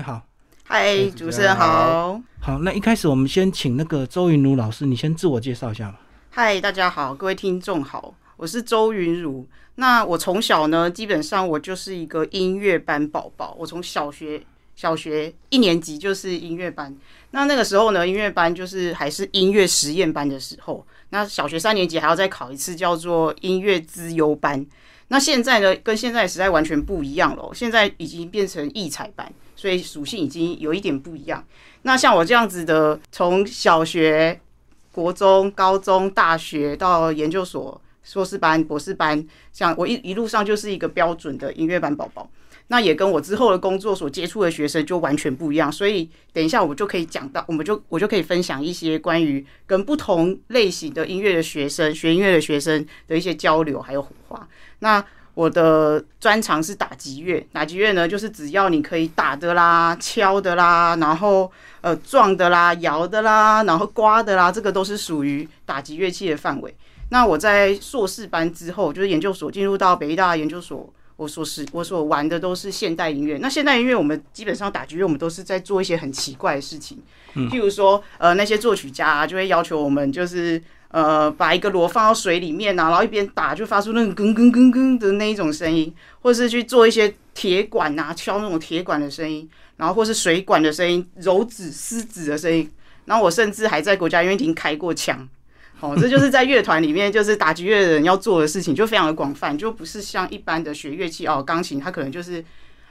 位好，嗨，主持人好。好，那一开始我们先请那个周云茹老师，你先自我介绍一下吧。嗨，大家好，各位听众好，我是周云茹。那我从小呢，基本上我就是一个音乐班宝宝。我从小学小学一年级就是音乐班。那那个时候呢，音乐班就是还是音乐实验班的时候。那小学三年级还要再考一次，叫做音乐资优班。那现在呢，跟现在时代完全不一样了。现在已经变成艺才班，所以属性已经有一点不一样。那像我这样子的，从小学、国中、高中、大学到研究所、硕士班、博士班，像我一一路上就是一个标准的音乐班宝宝。那也跟我之后的工作所接触的学生就完全不一样。所以等一下我就可以讲到，我们就我就可以分享一些关于跟不同类型的音乐的学生、学音乐的学生的一些交流还有火花。那我的专长是打击乐，打击乐呢，就是只要你可以打的啦、敲的啦，然后呃撞的啦、摇的啦，然后刮的啦，这个都是属于打击乐器的范围。那我在硕士班之后，就是研究所进入到北大研究所，我所是我所玩的都是现代音乐。那现代音乐我们基本上打击乐，我们都是在做一些很奇怪的事情，譬如说呃那些作曲家就会要求我们就是。呃，把一个锣放到水里面啊，然后一边打就发出那种咯咯咯咯的那一种声音，或是去做一些铁管啊，敲那种铁管的声音，然后或是水管的声音，揉纸撕纸的声音。然后我甚至还在国家音乐厅开过枪。哦，这就是在乐团里面，就是打击乐的人要做的事情，就非常的广泛，就不是像一般的学乐器哦，钢琴它可能就是。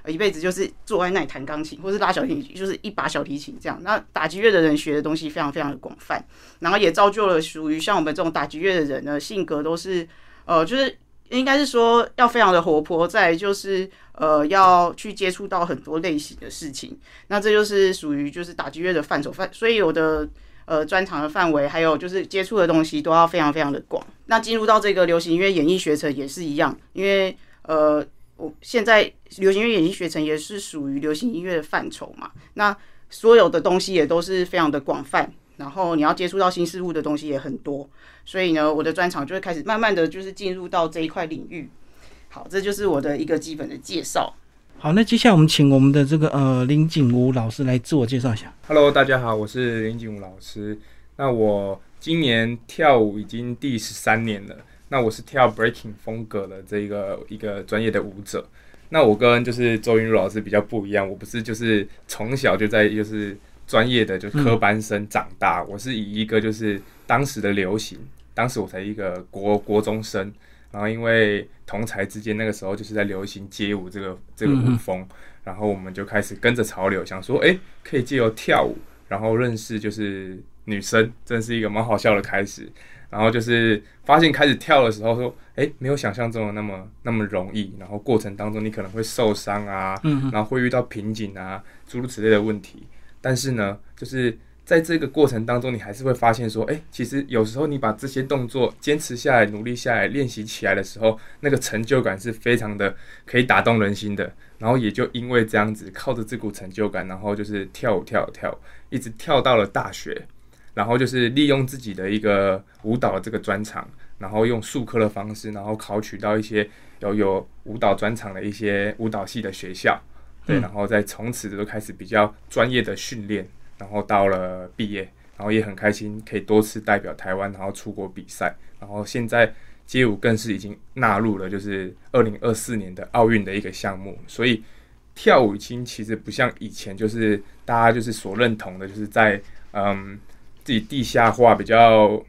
一辈子就是坐在那里弹钢琴，或是拉小提琴，就是一把小提琴这样。那打击乐的人学的东西非常非常的广泛，然后也造就了属于像我们这种打击乐的人呢，性格都是呃，就是应该是说要非常的活泼，在就是呃要去接触到很多类型的事情。那这就是属于就是打击乐的范畴范，所以有的呃专长的范围，还有就是接触的东西都要非常非常的广。那进入到这个流行音乐演艺学程也是一样，因为呃。我现在流行音乐演艺学程也是属于流行音乐的范畴嘛，那所有的东西也都是非常的广泛，然后你要接触到新事物的东西也很多，所以呢，我的专场就会开始慢慢的就是进入到这一块领域。好，这就是我的一个基本的介绍。好，那接下来我们请我们的这个呃林景武老师来自我介绍一下。Hello，大家好，我是林景武老师。那我今年跳舞已经第十三年了。那我是跳 breaking 风格的这一个一个专业的舞者。那我跟就是周云茹老师比较不一样，我不是就是从小就在就是专业的就科班生长大，我是以一个就是当时的流行，当时我才一个国国中生，然后因为同才之间那个时候就是在流行街舞这个这个舞风，然后我们就开始跟着潮流，想说哎可以借由跳舞，然后认识就是女生，真是一个蛮好笑的开始。然后就是发现开始跳的时候，说，哎，没有想象中的那么那么容易。然后过程当中你可能会受伤啊，然后会遇到瓶颈啊，诸如此类的问题。但是呢，就是在这个过程当中，你还是会发现说，哎，其实有时候你把这些动作坚持下来、努力下来、练习起来的时候，那个成就感是非常的可以打动人心的。然后也就因为这样子，靠着这股成就感，然后就是跳舞跳舞跳舞，一直跳到了大学。然后就是利用自己的一个舞蹈的这个专长，然后用术科的方式，然后考取到一些有有舞蹈专长的一些舞蹈系的学校，对，然后再从此就开始比较专业的训练，然后到了毕业，然后也很开心可以多次代表台湾，然后出国比赛，然后现在街舞更是已经纳入了就是二零二四年的奥运的一个项目，所以跳舞已经其实不像以前就是大家就是所认同的，就是在嗯。自己地下化比较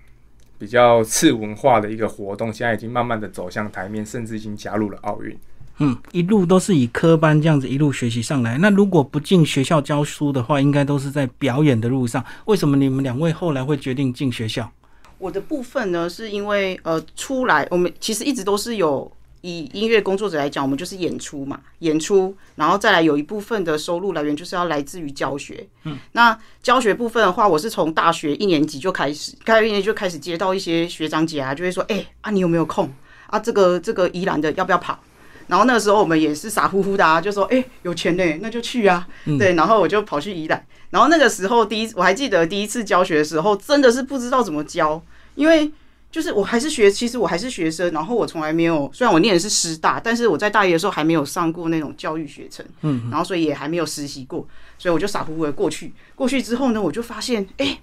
比较次文化的一个活动，现在已经慢慢的走向台面，甚至已经加入了奥运。嗯，一路都是以科班这样子一路学习上来。那如果不进学校教书的话，应该都是在表演的路上。为什么你们两位后来会决定进学校？我的部分呢，是因为呃，出来我们其实一直都是有。以音乐工作者来讲，我们就是演出嘛，演出，然后再来有一部分的收入来源就是要来自于教学。嗯，那教学部分的话，我是从大学一年级就开始，开学一年就开始接到一些学长姐啊，就会说，哎啊，你有没有空啊？这个这个宜兰的要不要跑？然后那个时候我们也是傻乎乎的啊，就说，哎，有钱呢，那就去啊。对，然后我就跑去宜兰。然后那个时候第一，我还记得第一次教学的时候，真的是不知道怎么教，因为。就是我还是学，其实我还是学生，然后我从来没有，虽然我念的是师大，但是我在大一的时候还没有上过那种教育学程，嗯，然后所以也还没有实习过，所以我就傻乎乎的过去。过去之后呢，我就发现，哎、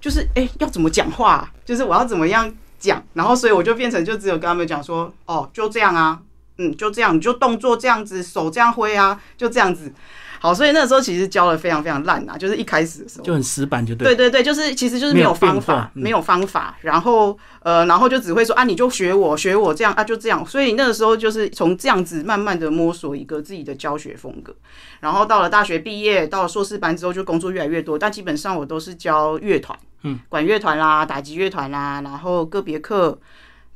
就是哎、要怎么讲话啊、就是我要怎么样讲，然后所以我就变成就只有跟他们讲说，哦，就这样啊，嗯，就这样，你就动作这样子，手这样挥啊，就这样子。好，所以那个时候其实教的非常非常烂啊，就是一开始的时候就很死板，就对。对对对，就是其实就是没有方法没有方法，然后呃，然后就只会说啊，你就学我，学我这样啊，就这样。所以那个时候就是从这样子慢慢的摸索一个自己的教学风格，然后到了大学毕业，到了硕士班之后，就工作越来越多，但基本上我都是教乐团，嗯，管乐团啦，打击乐团啦，然后个别课。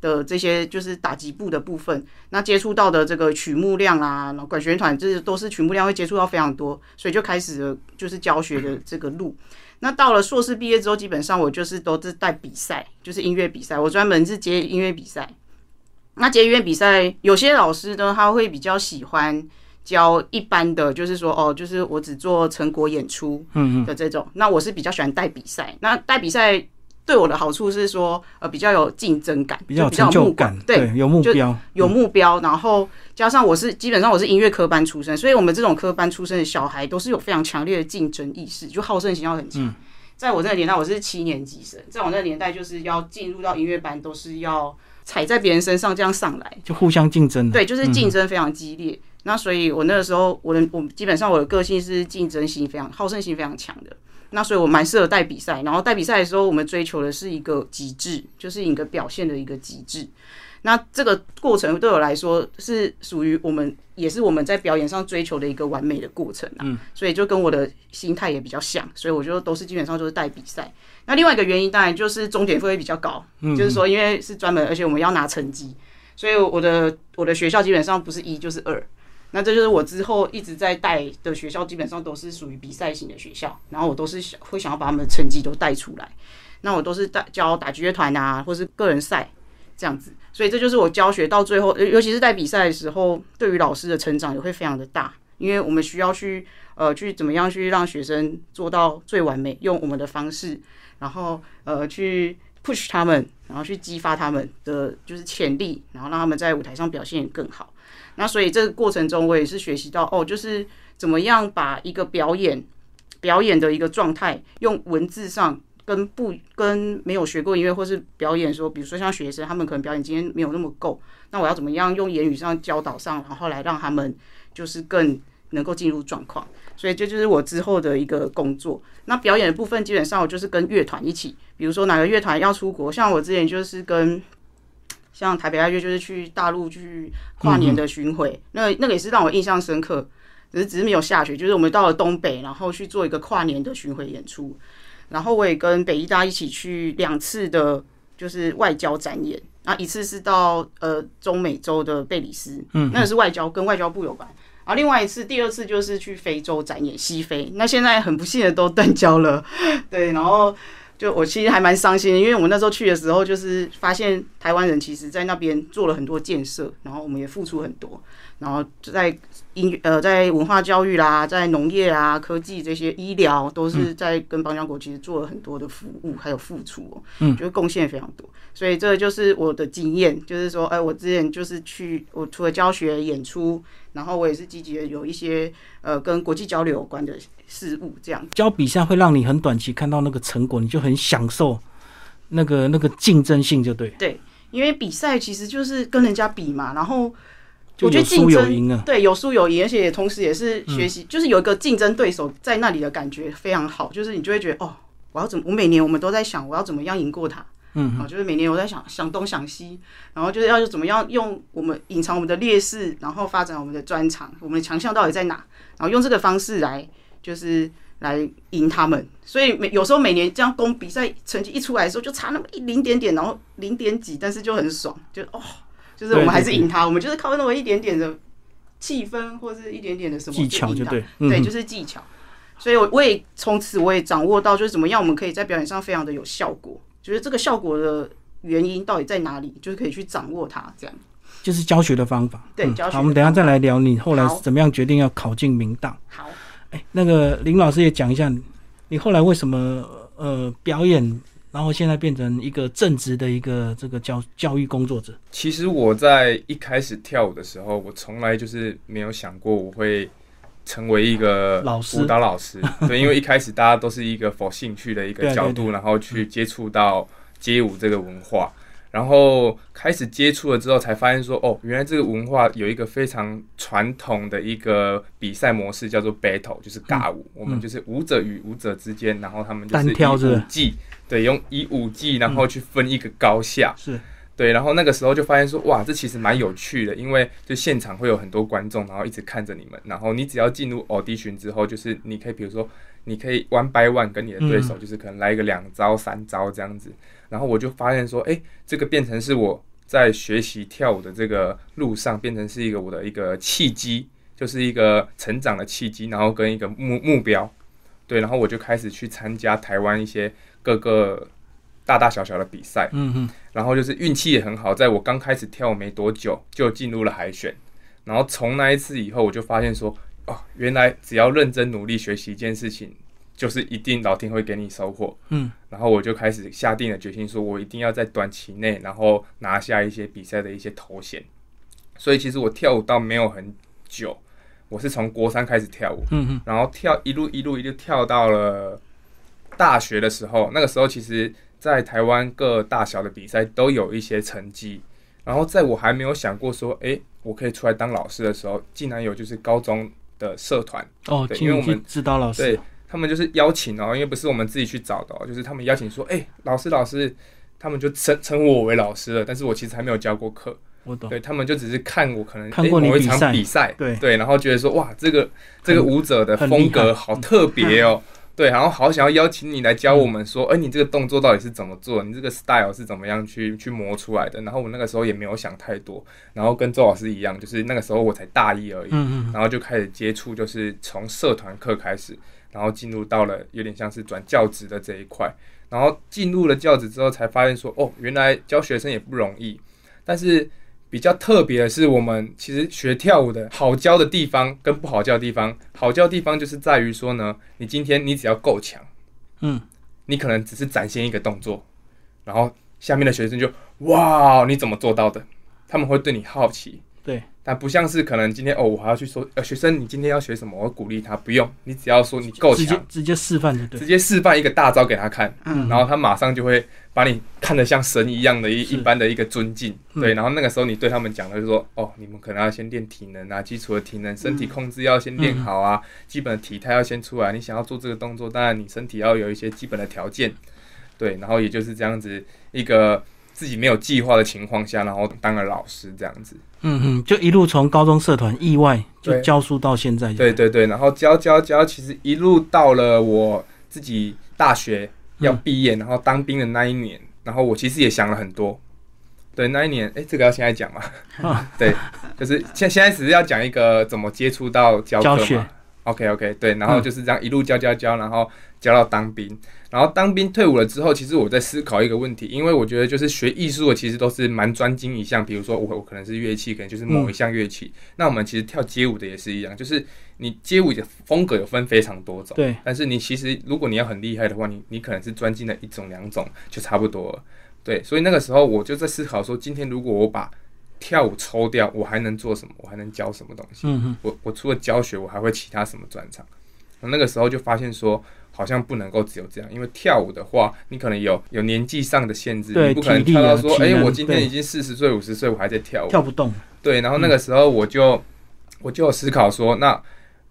的这些就是打击部的部分，那接触到的这个曲目量啊，然后管弦团，这些都是曲目量会接触到非常多，所以就开始了就是教学的这个路。那到了硕士毕业之后，基本上我就是都是带比赛，就是音乐比赛，我专门是接音乐比赛。那接音乐比赛，有些老师呢，他会比较喜欢教一般的，就是说哦，就是我只做成果演出嗯的这种。那我是比较喜欢带比赛。那带比赛对我的好处是说，呃，比较有竞争感，比较有目成就感光，对，有目标，有目标，然后加上我是基本上我是音乐科班出身，所以我们这种科班出身的小孩都是有非常强烈的竞争意识，就好胜心要很强。在我那个年代，我是七年级生，在我那个年代就是要进入到音乐班，都是要踩在别人身上这样上来，就互相竞争的。对，就是竞争非常激烈。那所以我那个时候，我的我基本上我的个性是竞争心非常、好胜心非常强的。那所以我蛮适合带比赛，然后带比赛的时候，我们追求的是一个极致，就是一个表现的一个极致。那这个过程对我来说是属于我们，也是我们在表演上追求的一个完美的过程啊。所以就跟我的心态也比较像，所以我就都是基本上都是带比赛。那另外一个原因当然就是终点会比较高，就是说因为是专门，而且我们要拿成绩，所以我的我的学校基本上不是一就是二。那这就是我之后一直在带的学校，基本上都是属于比赛型的学校，然后我都是想会想要把他们的成绩都带出来。那我都是带教打击乐团啊，或是个人赛这样子，所以这就是我教学到最后，呃尤其是在比赛的时候，对于老师的成长也会非常的大，因为我们需要去呃去怎么样去让学生做到最完美，用我们的方式，然后呃去 push 他们，然后去激发他们的就是潜力，然后让他们在舞台上表现更好。那所以这个过程中，我也是学习到哦，就是怎么样把一个表演表演的一个状态，用文字上跟不跟没有学过音乐或是表演说，比如说像学生，他们可能表演经验没有那么够，那我要怎么样用言语上教导上，然后来让他们就是更能够进入状况。所以这就是我之后的一个工作。那表演的部分，基本上我就是跟乐团一起，比如说哪个乐团要出国，像我之前就是跟。像台北爱乐就是去大陆去跨年的巡回，那那个也是让我印象深刻。只是只是没有下雪，就是我们到了东北，然后去做一个跨年的巡回演出。然后我也跟北医大一起去两次的，就是外交展演。然后一次是到呃中美洲的贝里斯，嗯，那个是外交跟外交部有关。然后另外一次，第二次就是去非洲展演西非。那现在很不幸的都断交了，对，然后。就我其实还蛮伤心的，因为我那时候去的时候，就是发现台湾人其实在那边做了很多建设，然后我们也付出很多，然后就在音乐呃在文化教育啦，在农业啊、科技这些医疗，都是在跟邦交国其实做了很多的服务还有付出哦，嗯，就是贡献非常多，所以这就是我的经验，就是说，哎，我之前就是去，我除了教学演出，然后我也是积极的有一些呃跟国际交流有关的事物，这样。教比赛会让你很短期看到那个成果，你就很享受那个那个竞争性，就对，对，因为比赛其实就是跟人家比嘛，然后我觉得竞争啊。对有输有赢，而且也同时也是学习，就是有一个竞争对手在那里的感觉非常好，就是你就会觉得哦，我要怎么，我每年我们都在想我要怎么样赢过他。嗯，好，就是每年我在想想东想西，然后就是要怎么样用我们隐藏我们的劣势，然后发展我们的专长，我们的强项到底在哪，然后用这个方式来就是来赢他们。所以每有时候每年这样攻比赛成绩一出来的时候，就差那么一零点点，然后零点几，但是就很爽，就哦，就是我们还是赢他，我们就是靠那么一点点的气氛或是一点点的什么技巧就对，对，嗯就是技巧。所以我我也从此我也掌握到，就是怎么样我们可以在表演上非常的有效果，就是这个效果的原因到底在哪里，就是可以去掌握它，这样。就是教学的方法。对教学的好，我们等一下再来聊你后来怎么样决定要考进明大。好，哎，那个林老师也讲一下，你后来为什么呃表演然后现在变成一个正直的一个这个教教育工作者。其实我在一开始跳舞的时候，我从来就是没有想过我会成为一个老师舞蹈老师。对，因为一开始大家都是一个 for 兴趣的一个角度，然后去接触到街舞这个文化。然后开始接触了之后，才发现说，哦，原来这个文化有一个非常传统的一个比赛模式，叫做 battle，就是尬舞。我们就是舞者与舞者之间，然后他们就是单挑是不是以舞技，对，用以舞技，然后去分一个高下。是，对，然后那个时候就发现说，哇，这其实蛮有趣的，因为就现场会有很多观众，然后一直看着你们，然后你只要进入 audition 之后，就是你可以比如说，你可以 one by one 跟你的对手，就是可能来一个两招、三招这样子，然后我就发现说，哎，这个变成是我在学习跳舞的这个路上，变成是一个我的一个契机，就是一个成长的契机，然后跟一个目目标，对，然后我就开始去参加台湾一些各个大大小小的比赛。嗯嗯，然后就是运气也很好，在我刚开始跳舞没多久就进入了海选，然后从那一次以后，我就发现说，哦，原来只要认真努力学习一件事情，就是一定老天会给你收获。嗯，然后我就开始下定了决心，说我一定要在短期内，然后拿下一些比赛的一些头衔。所以其实我跳舞倒没有很久，我是从国三开始跳舞，嗯嗯，然后跳一路一路一路跳到了大学的时候，那个时候其实，在台湾各大小的比赛都有一些成绩。然后在我还没有想过说，诶，我可以出来当老师的时候，竟然有就是高中的社团，哦，对因为我们指导老师对，他们就是邀请哦，因为不是我们自己去找的哦，就是他们邀请说，诶，老师老师，他们就称称呼我为老师了，但是我其实还没有教过课，我懂。对他们就只是看我可能看过你诶某一场比赛，对。对，然后觉得说哇，这个这个舞者的风格好特别哦，对，然后好想要邀请你来教我们说，哎、你这个动作到底是怎么做？你这个 style 是怎么样去去磨出来的？然后我那个时候也没有想太多，然后跟周老师一样，就是那个时候我才大一而已，嗯嗯。然后就开始接触，就是从社团课开始，然后进入到了有点像是转教职的这一块，然后进入了教职之后，才发现说，哦，原来教学生也不容易，但是比较特别的是，我们其实学跳舞的好教的地方跟不好教的地方，好教的地方就是在于说呢，你今天你只要够强，嗯，你可能只是展现一个动作，然后下面的学生就哇，你怎么做到的？他们会对你好奇，对，但不像是可能今天哦，我还要去说，呃，学生你今天要学什么？我鼓励他，不用，你只要说你够直接强，直接示范就对。直。接示范一个大招给他看，嗯。然后他马上就会把你看得像神一样的一一般的一个尊敬，嗯。对，然后那个时候你对他们讲的就是说，哦，你们可能要先练体能啊，基础的体能，身体控制要先练好啊，基本的体态要先出来，你想要做这个动作，当然你身体要有一些基本的条件，对，然后也就是这样子一个自己没有计划的情况下，然后当了老师这样子。嗯嗯，就一路从高中社团意外就教书到现在。对，对对，然后教教教，其实一路到了我自己大学要毕业，然后当兵的那一年，然后我其实也想了很多。对，那一年，哎，这个要现在讲嘛？啊 对，就是现现在只是要讲一个怎么接触到教教学课嘛。OK OK，对，然后嗯就是这样一路教教教，然后教到当兵，然后当兵退伍了之后，其实我在思考一个问题，因为我觉得就是学艺术的其实都是蛮专精一项，比如说我我可能是乐器，可能就是某一项乐器，那我们其实跳街舞的也是一样，就是你街舞的风格有分非常多种，对，但是你其实如果你要很厉害的话，你你可能是专精的一种两种就差不多了，对，所以那个时候我就在思考说，今天如果我把跳舞抽掉，我还能做什么？我还能教什么东西？我我除了教学，我还会其他什么专长？我那个时候就发现说，好像不能够只有这样，因为跳舞的话，你可能有有年纪上的限制，你不可能跳到说，哎、我今天已经四十岁、五十岁，我还在跳舞。跳不动。对，然后那个时候我就、我就思考说，那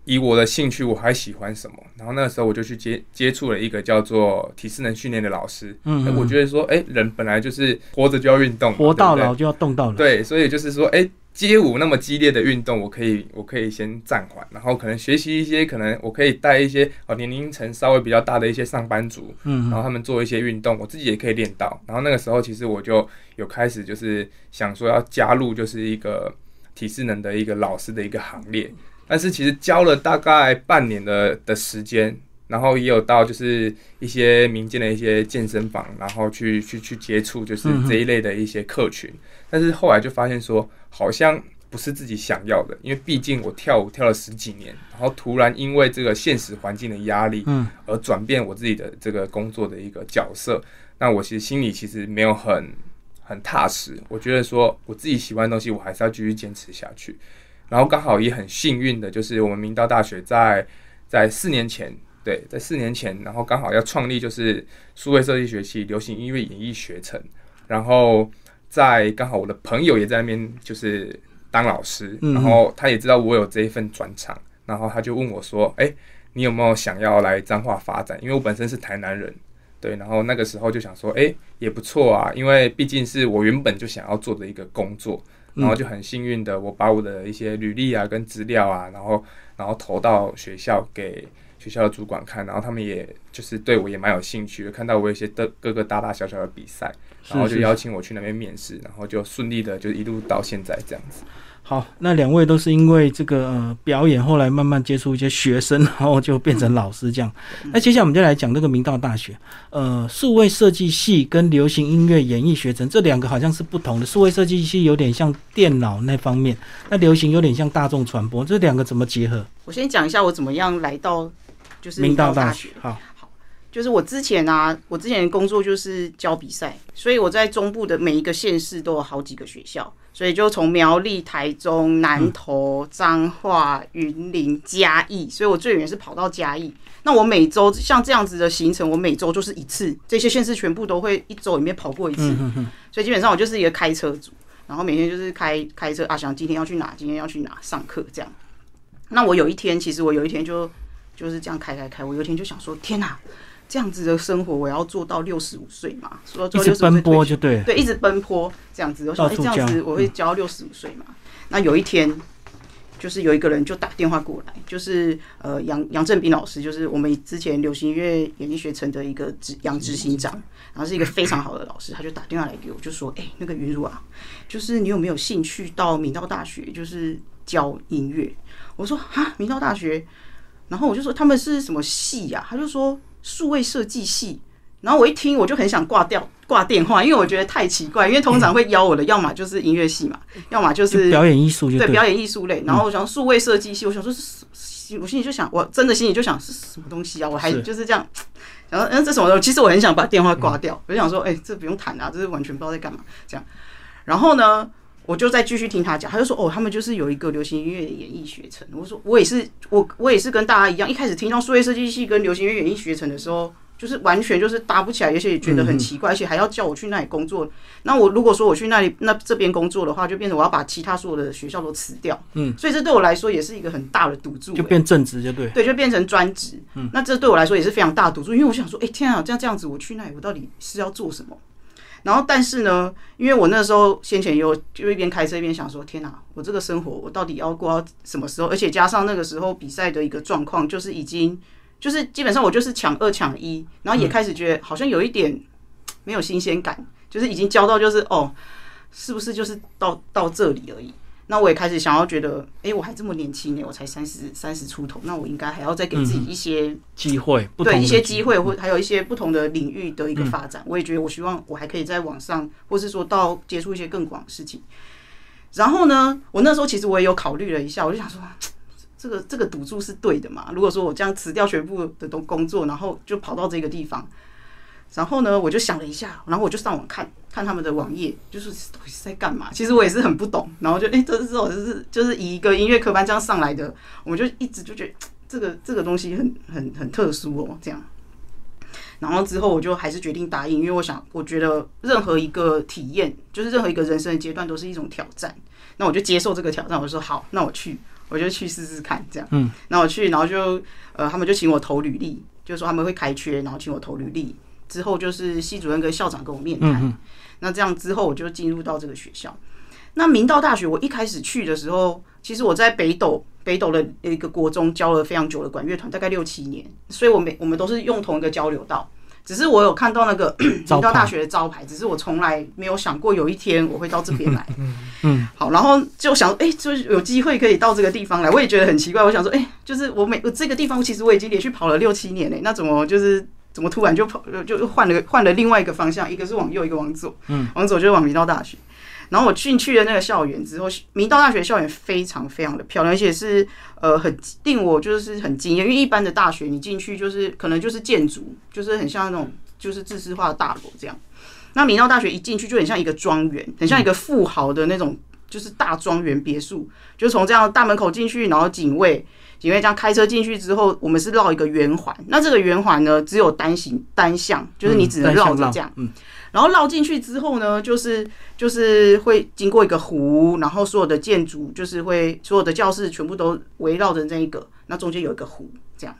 以我的兴趣，我还喜欢什么？然后那个时候我就去接接触了一个叫做体适能训练的老师。嗯我觉得说，哎、人本来就是活着就要运动，活到老就要动到老。对，所以就是说，哎、街舞那么激烈的运动，我可以，我可以先暂缓，然后可能学习一些，可能我可以带一些哦年龄层稍微比较大的一些上班族，嗯，然后他们做一些运动，我自己也可以练到。然后那个时候，其实我就有开始就是想说要加入就是一个体适能的一个老师的一个行列，但是其实教了大概半年的的时间。然后也有到就是一些民间的一些健身房，然后去去去接触就是这一类的一些客群，但是后来就发现说，好像不是自己想要的，因为毕竟我跳舞跳了十几年，然后突然因为这个现实环境的压力，嗯，而转变我自己的这个工作的一个角色，那我其实心里其实没有很很踏实。我觉得说我自己喜欢的东西，我还是要继续坚持下去。然后刚好也很幸运的，就是我们明道大学在在四年前，对，在四年前，然后刚好要创立就是数位设计学系流行音乐演艺学程，然后在刚好我的朋友也在那边就是当老师，嗯然后他也知道我有这一份专长，然后他就问我说：“哎、你有没有想要来彰化发展？因为我本身是台南人，对，然后那个时候就想说，哎、也不错啊，因为毕竟是我原本就想要做的一个工作，然后就很幸运的，我把我的一些履历啊跟资料啊，然后然后投到学校给学校的主管看，然后他们也就是对我也蛮有兴趣的，看到我有一些的各个大大小小的比赛，然后就邀请我去那边面试，然后就顺利的就一路到现在这样子。好，那两位都是因为这个呃表演，后来慢慢接触一些学生，然后就变成老师这样。那接下来我们就来讲这个明道大学，呃，数位设计系跟流行音乐演艺学程这两个好像是不同的。数位设计系有点像电脑那方面，那流行有点像大众传播，这两个怎么结合？我先讲一下我怎么样来到就是明道道大学，好，就是我之前啊，我之前的工作就是教比赛，所以我在中部的每一个县市都有好几个学校，所以就从苗栗、台中、南投、彰化、云林、嘉义，所以我最远是跑到嘉义。那我每周像这样子的行程，我每周就是一次，这些县市全部都会一周里面跑过一次，所以基本上我就是一个开车族，然后每天就是开开车啊，想今天要去哪，今天要去哪上课这样。那我有一天，其实我有一天就就是这样开开开，我有一天就想说，天哪、这样子的生活我要做到六十五岁嘛？说做65岁一直奔波就对。对，一直奔波这样子。我想，哎、这样子我会教六十五岁嘛？那有一天，就是有一个人就打电话过来，就是呃杨杨正斌老师，就是我们之前流行音乐演艺学程的一个执杨执行长，然后是一个非常好的老师，他就打电话来给我，就说：“哎、那个云茹啊，就是你有没有兴趣到明道大学，就是教音乐？”我说：“哈，明道大学。”然后我就说他们是什么系呀、他就说数位设计系。然后我一听，我就很想挂掉挂电话，因为我觉得太奇怪。因为通常会邀我的，要么就是音乐系嘛，要么就就是表演艺术。对表演艺术类。然后我想数位设计系，我想说是，我心里就想，我真的心里就想是什么东西啊？我还就是这样，然后嗯这什么东西？其实我很想把电话挂掉，我就想说，哎、这不用谈啊，这是完全不知道在干嘛这样。然后呢，我就再继续听他讲，他就说哦，他们就是有一个流行音乐演艺学程。我说我也是，我我也是跟大家一样，一开始听到数位设计系跟流行音乐演艺学程的时候。就是完全就是搭不起来，而且也觉得很奇怪，而且还要叫我去那里工作。那我如果说我去那里那这边工作的话，就变成我要把其他所有的学校都辞掉。嗯，所以这对我来说也是一个很大的赌注、就变正职就对。对，就变成专职。嗯，那这对我来说也是非常大的赌注，因为我想说，哎、天啊，这样这样子，我去那里，我到底是要做什么？然后，但是呢，因为我那时候先前也有就一边开车一边想说，天哪、我这个生活我到底要过到什么时候？而且加上那个时候比赛的一个状况，就是已经就是基本上我就是抢二抢一，然后也开始觉得好像有一点没有新鲜感，就是已经交到就是哦，是不是就是到到这里而已？那我也开始想要觉得，哎、我还这么年轻呢，我才三十三十出头，那我应该还要再给自己一些、机会，对一些机会，或还有一些不同的领域的一个发展。我也觉得，我希望我还可以在网上，或是说到接触一些更广的事情。然后呢，我那时候其实我也有考虑了一下，我就想说，这个这个赌注是对的嘛？如果说我这样辞掉全部的都工作，然后就跑到这个地方，然后呢，我就想了一下，然后我就上网看看他们的网页，就是到底是在干嘛？其实我也是很不懂，然后就哎、诶这是这就是就是以一个音乐科班这样上来的，我们就一直就觉得这个这个东西很很很特殊哦，这样。然后之后我就还是决定答应，因为我想，我觉得任何一个体验，就是任何一个人生的阶段，都是一种挑战。那我就接受这个挑战，我就说好，那我去，我就去试试看，这样。嗯。那我去，然后就呃，他们就请我投履历，就说他们会开缺，然后请我投履历。之后就是系主任跟校长跟我面谈。那这样之后我就进入到这个学校。那明道大学，我一开始去的时候，其实我在北斗北斗的一个国中教了非常久的管乐团，大概六七年，所以我每我们都是用同一个交流道。只是我有看到那个 明道大学的招牌，只是我从来没有想过有一天我会到这边来。嗯，好，然后就想，哎、就是有机会可以到这个地方来，我也觉得很奇怪。我想说，哎、就是我每我这个地方其实我已经连续跑了六七年嘞，那怎么就是怎么突然就跑就就换了换了另外一个方向，一个是往右，一个往左，嗯，往左就是往明道大学。然后我进去了那个校园之后，明道大学校园非常非常的漂亮，而且是呃很令我就是很惊艳，因为一般的大学你进去就是可能就是建筑，就是很像那种就是自私化的大楼这样。那明道大学一进去就很像一个庄园，很像一个富豪的那种就是大庄园别墅，就从这样大门口进去，然后警卫。警卫这样开车进去之后，我们是绕一个圆环。那这个圆环呢，只有单行单向，就是你只能绕着这样。嗯。然后绕进去之后呢，就是就是会经过一个湖，然后所有的建筑就是会所有的教室全部都围绕着那一个，那中间有一个湖，这样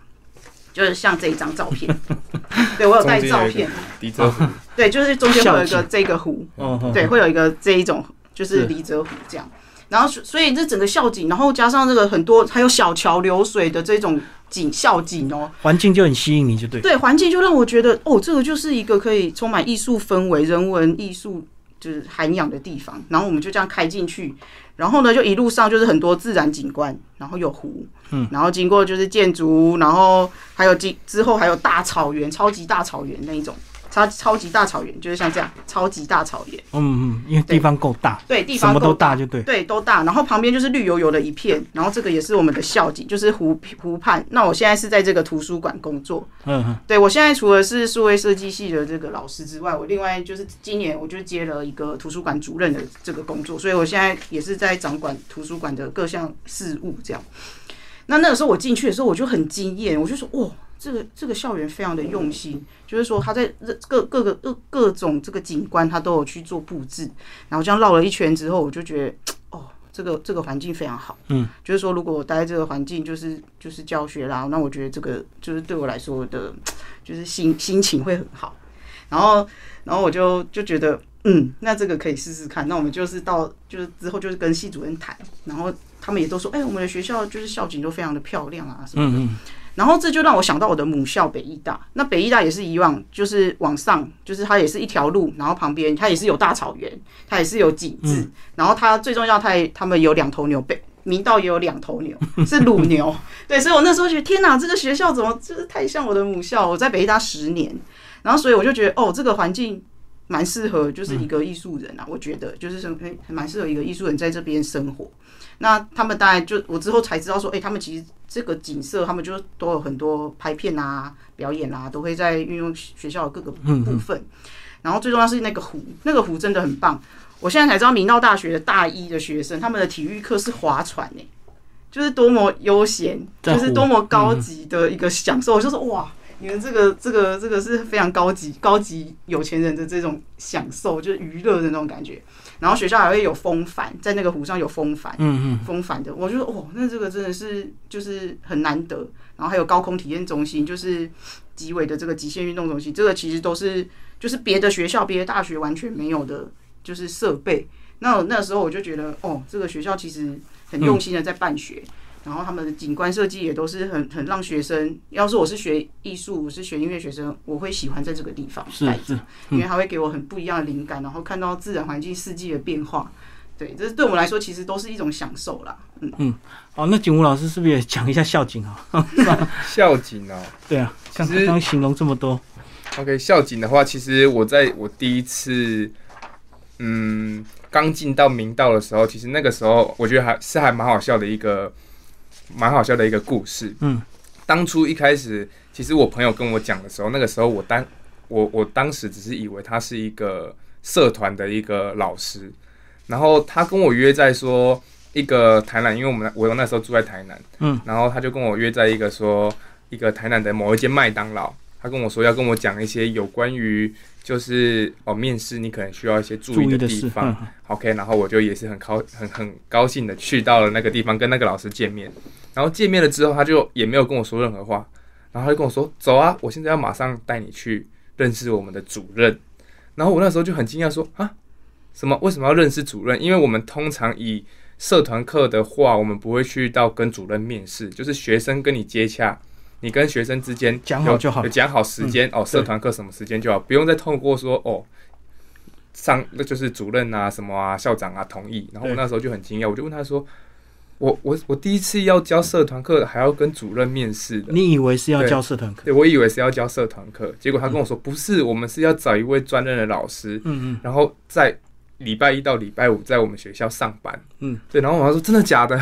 就是像这一张照片。对我有带照片。离泽湖。对，就是中间会有一个 这个湖。对，会有一个这一种就是离泽湖这样。然后，所以这整个校景，然后加上这个很多还有小桥流水的这种景校景哦，环境就很吸引你，就对。对，环境就让我觉得，哦，这个就是一个可以充满艺术氛围、人文艺术就是涵养的地方。然后我们就这样开进去，然后呢，就一路上就是很多自然景观，然后有湖，嗯，然后经过就是建筑，然后还有之之后还有大草原，超级大草原那一种。超超级大草原就是像这样，超级大草原。嗯嗯，因为地方够大，对，地方够大就对，对，都大。然后旁边就是绿油油的一片，然后这个也是我们的校景，就是湖湖畔。那我现在是在这个图书馆工作。嗯嗯，对我现在除了是数位设计系的这个老师之外，我另外就是今年我就接了一个图书馆主任的这个工作，所以我现在也是在掌管图书馆的各项事务这样。那那个时候我进去的时候，我就很惊艳，我就说哇。这个这个校园非常的用心，就是说他在各各个各各种这个景观，他都有去做布置。然后这样绕了一圈之后，我就觉得哦，这个这个环境非常好。嗯，就是说如果我待在这个环境，就是就是教学啦，那我觉得这个就是对我来说的，就是心心情会很好。然后然后我就就觉得嗯，那这个可以试试看。那我们就是到就是之后就是跟系主任谈，然后他们也都说，哎，我们的学校就是校景都非常的漂亮啊什么的。然后这就让我想到我的母校北医大，那北医大也是以往，就是往上，就是它也是一条路，然后旁边它也是有大草原，它也是有景致，然后它最重要，它他们有两头牛，北明道也有两头牛，是乳牛，对，所以我那时候觉得天哪，这个学校怎么就是太像我的母校？我在北医大十年，然后所以我就觉得哦，这个环境蛮适合，就是一个艺术人啊，我觉得就是什么，蛮适合一个艺术人在这边生活。那他们当然就我之后才知道说，哎，他们其实这个景色，他们就都有很多拍片啊、表演啊，都会在运用学校的各个部分。然后最重要是那个湖，那个湖真的很棒。我现在才知道，明道大学的大一的学生，他们的体育课是划船呢，就是多么悠闲，就是多么高级的一个享受，我就说哇。你们这个这个这个是非常高级高级有钱人的这种享受，就是娱乐的那种感觉。然后学校还会有风帆，在那个湖上有风帆，嗯嗯，风帆的，我就说哦，那这个真的是就是很难得。然后还有高空体验中心，就是极伟的这个极限运动中心，这个其实都是就是别的学校、别的大学完全没有的，就是设备。那那时候我就觉得，哦，这个学校其实很用心的在办学。然后他们的景观设计也都是很很让学生，要是我是学艺术，我是学音乐学生，我会喜欢在这个地方待着，因为它会给我很不一样的灵感，然后看到自然环境四季的变化，对，这对我们来说其实都是一种享受啦。嗯嗯，好，那景武老师是不是也讲一下校景啊？校景哦，对啊，像刚刚形容这么多，OK，校景的话，其实我在我第一次，嗯，刚进到明道的时候，其实那个时候我觉得还是还蛮好笑的一个。蛮好笑的一个故事。嗯，当初一开始，其实我朋友跟我讲的时候，那个时候我当我我当时只是以为他是一个社团的一个老师，然后他跟我约在说一个台南，因为我们我那时候住在台南，嗯，然后他就跟我约在一个说一个台南的某一间麦当劳，他跟我说要跟我讲一些有关于。就是哦，面试你可能需要一些注意的地方，OK，然后我就也是很高很很高兴的去到了那个地方跟那个老师见面，然后见面了之后他就也没有跟我说任何话，然后他就跟我说走啊，我现在要马上带你去认识我们的主任，然后我那时候就很惊讶说啊，什么为什么要认识主任？因为我们通常以社团课的话，我们不会去到跟主任面试，就是学生跟你接洽。你跟学生之间讲好就好，讲好时间哦，社团课什么时间就好，不用再透过说哦，上那就是主任啊什么啊校长啊同意。然后我那时候就很惊讶，我就问他说：“我我我第一次要教社团课，还要跟主任面试的？你以为是要教社团课？对，我以为是要教社团课，结果他跟我说不是，我们是要找一位专任的老师，嗯嗯，然后在礼拜一到礼拜五在我们学校上班。嗯，对。然后我妈说真的假的？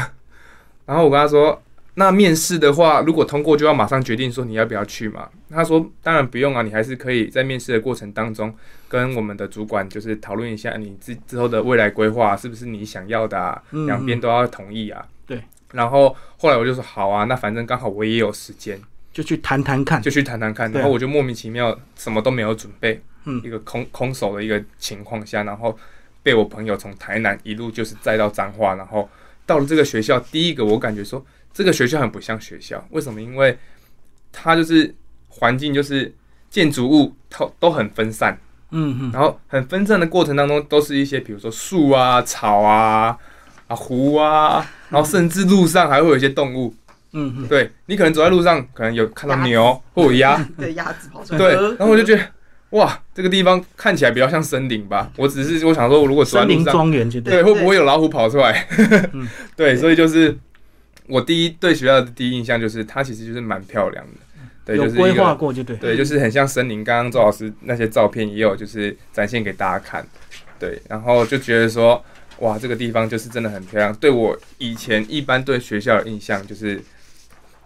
然后我跟他说，那面试的话，如果通过就要马上决定说你要不要去嘛？他说当然不用啊，你还是可以在面试的过程当中跟我们的主管就是讨论一下你之之后的未来规划是不是你想要的啊，嗯两边都要同意啊。对。然后后来我就说好啊，那反正刚好我也有时间，就去谈谈看。就去谈谈看。然后我就莫名其妙什么都没有准备，嗯一个空空手的一个情况下，然后被我朋友从台南一路就是载到彰化，然后到了这个学校，第一个我感觉说这个学校很不像学校，为什么？因为它就是环境就是建筑物都都很分散，嗯嗯，然后很分散的过程当中，都是一些比如说树啊、草啊、啊湖啊，然后甚至路上还会有一些动物。嗯嗯，对你可能走在路上，可能有看到 牛或有鸭，对鸭子跑出来，对，呃然后我就觉得哇，这个地方看起来比较像森林吧。我只是我想说，如果走在林路上，对，会不会有老虎跑出来？嗯对，所以就是我第一对学校的第一印象就是它其实就是蛮漂亮的，对，有就是规划过就对。对，就是很像森林。刚刚周老师那些照片也有，就是展现给大家看。对，然后就觉得说，哇，这个地方就是真的很漂亮。对我以前一般对学校的印象就是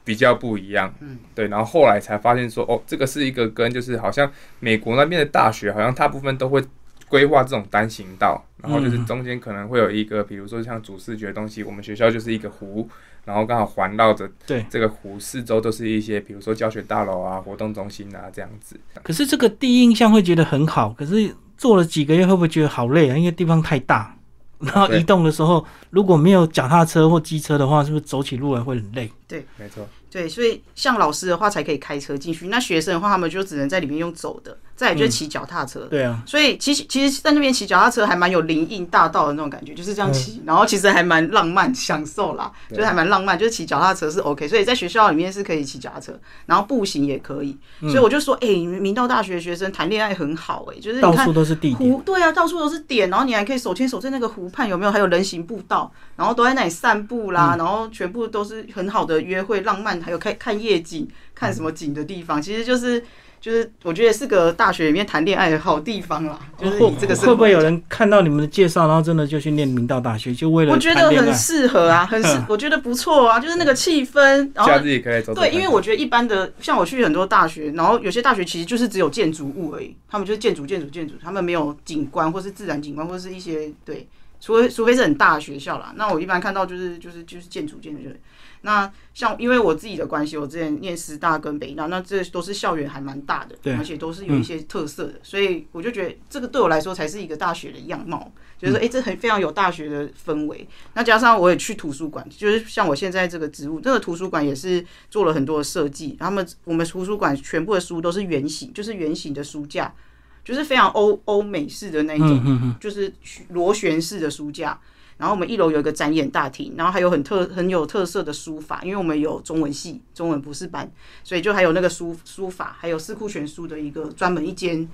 比较不一样。嗯，对，然后后来才发现说，哦，这个是一个跟就是好像美国那边的大学，好像大部分都会规划这种单行道，然后就是嗯中间可能会有一个，比如说像主视觉的东西，我们学校就是一个湖，然后刚好环绕着对这个湖四周都是一些，比如说教学大楼啊、活动中心啊这样子。可是这个第一印象会觉得很好，可是做了几个月会不会觉得好累啊？因为地方太大，然后移动的时候如果没有脚踏车或机车的话，是不是走起路来会很累？对没错，对，所以像老师的话才可以开车进去，那学生的话他们就只能在里面用走的，再来就是骑脚踏车。对啊，所以其实其实，在那边骑脚踏车还蛮有林荫大道的那种感觉，就是这样骑，然后其实还蛮浪漫，享受啦，就是还蛮浪漫，就是骑脚踏车是 OK，所以在学校里面是可以骑脚踏车，然后步行也可以，所以我就说，哎、你们明道大学的学生谈恋爱很好、哎，就是你看到处都是地点。湖，对啊，到处都是点，然后你还可以手牵手在那个湖畔，有没有？还有人行步道，然后都在那里散步啦，然后全部都是很好的约会、浪漫，还有看看夜景、看什么景的地方，其实就是就是我觉得是个大学里面谈恋爱的好地方啦。就是会以这个会不会有人？看到你们的介绍，然后真的就去念明道大学，就为了我觉得很？适合啊，很适嗯，我觉得不错啊，就是那个气氛，然后假日也可以走走对，因为我觉得一般的，像我去很多大学，然后有些大学其实就是只有建筑物而已，他们就是建筑、建筑、建筑，他们没有景观或是自然景观或是一些对，除非除非是很大的学校啦。那我一般看到就是就是就是建筑、建筑。那像因为我自己的关系，我之前念师大跟北大，那这都是校园还蛮大的，对而且都是有一些特色的，所以我就觉得这个对我来说才是一个大学的样貌，就是说，哎、这很非常有大学的氛围。那加上我也去图书馆，就是像我现在这个职务，这个图书馆也是做了很多的设计。他们我们图书馆全部的书都是圆形，就是圆形的书架，就是非常欧欧美式的那一种，嗯嗯嗯，就是螺旋式的书架。然后我们一楼有一个展演大厅，然后还有很特很有特色的书法，因为我们有中文系中文博士班，所以就还有那个书书法，还有四库全书的一个专门一间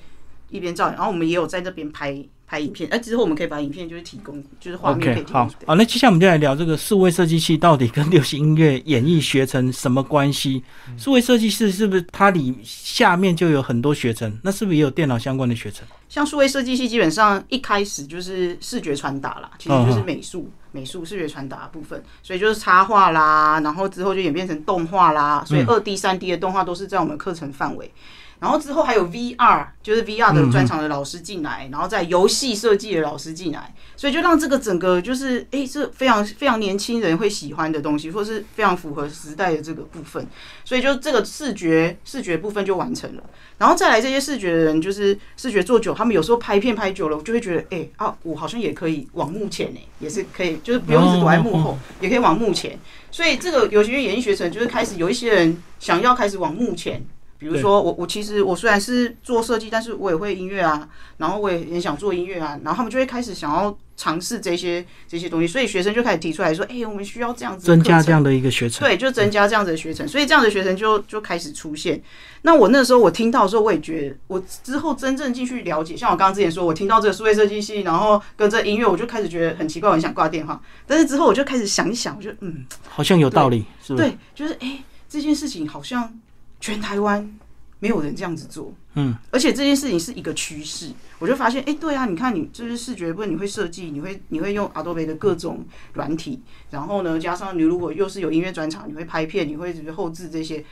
一边照演。然后我们也有在这边拍拍影片，哎、之后我们可以把影片就是提供，就是画面可以提供。好，好，那接下来我们就来聊这个数位设计系到底跟流行音乐演绎学程什么关系？数位设计师是不是它里下面就有很多学程？那是不是也有电脑相关的学程？像数位设计系基本上一开始就是视觉传达啦，其实就是美术、美术视觉传达部分，所以就是插画啦，然后之后就演变成动画啦，所以二 D、三 D 的动画都是在我们课程范围。然后之后还有 VR，就是 VR 的专场的老师进来，然后在游戏设计的老师进来，所以就让这个整个就是，诶，这非常非常年轻人会喜欢的东西，或是非常符合时代的这个部分，所以就这个视觉视觉部分就完成了。然后再来这些视觉的人，就是视觉做久，他们有时候拍片拍久了，我就会觉得，哎、啊，我好像也可以往幕前呢、也是可以，就是不用一直躲在幕后，也可以往幕前。所以这个有些演艺学程就是开始有一些人想要开始往幕前。比如说我我其实我虽然是做设计，但是我也会音乐啊，然后我也很想做音乐啊，然后他们就会开始想要尝试这些这些东西，所以学生就开始提出来说，哎、我们需要这样子增加这样的一个学程？对，就增加这样子的学程，所以这样的学程就就开始出现。那我那时候我听到的时候，我也觉得，我之后真正进去了解，像我刚刚之前说，我听到这个数位设计系，然后跟这音乐，我就开始觉得很奇怪，我很想挂电话。但是之后我就开始想一想，我就嗯，好像有道理，是？对，就是哎、这件事情好像全台湾没有人这样子做，嗯，而且这件事情是一个趋势，我就发现，哎、对啊，你看你就是视觉部分，你会设计，你会你会用 Adobe 的各种软体，然后呢，加上你如果又是有音乐专场，你会拍片，你会就是后置这些，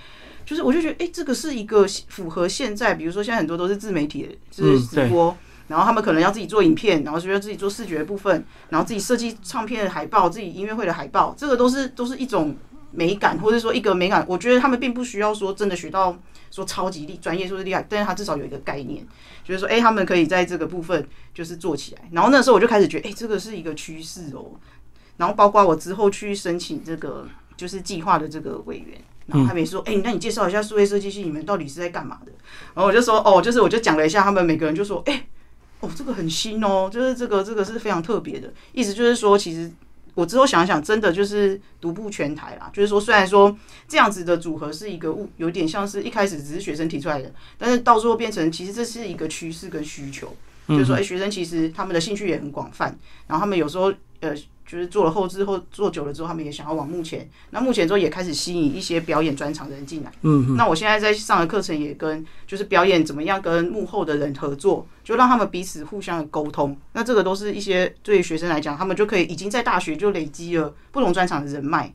就是我就觉得，哎、这个是一个符合现在，比如说现在很多都是自媒体的，就是直播。然后他们可能要自己做影片，然后就要自己做视觉部分，然后自己设计唱片的海报，自己音乐会的海报，这个都是都是一种美感，或者说一个美感。我觉得他们并不需要说真的学到说超级厉专业说是厉害，但是他至少有一个概念，就是说，哎、他们可以在这个部分就是做起来。然后那时候我就开始觉得，哎、这个是一个趋势哦。然后包括我之后去申请这个就是计划的这个委员。然后他们也说，哎、那你介绍一下数位设计系，你们到底是在干嘛的？然后我就说，哦，就是我就讲了一下，他们每个人就说，哎、哦，这个很新哦，就是这个这个是非常特别的，意思就是说，其实我之后想想，真的就是独步全台啦。就是说，虽然说这样子的组合是一个物，有点像是一开始只是学生提出来的，但是到最后变成其实这是一个趋势跟需求，就是说，哎、学生其实他们的兴趣也很广泛，然后他们有时候呃。就是做了后置后做久了之后，他们也想要往幕前。那目前之后也开始吸引一些表演专场的人进来。嗯那我现在在上的课程也跟就是表演怎么样跟幕后的人合作，就让他们彼此互相的沟通。那这个都是一些对学生来讲，他们就可以已经在大学就累积了不同专场的人脉。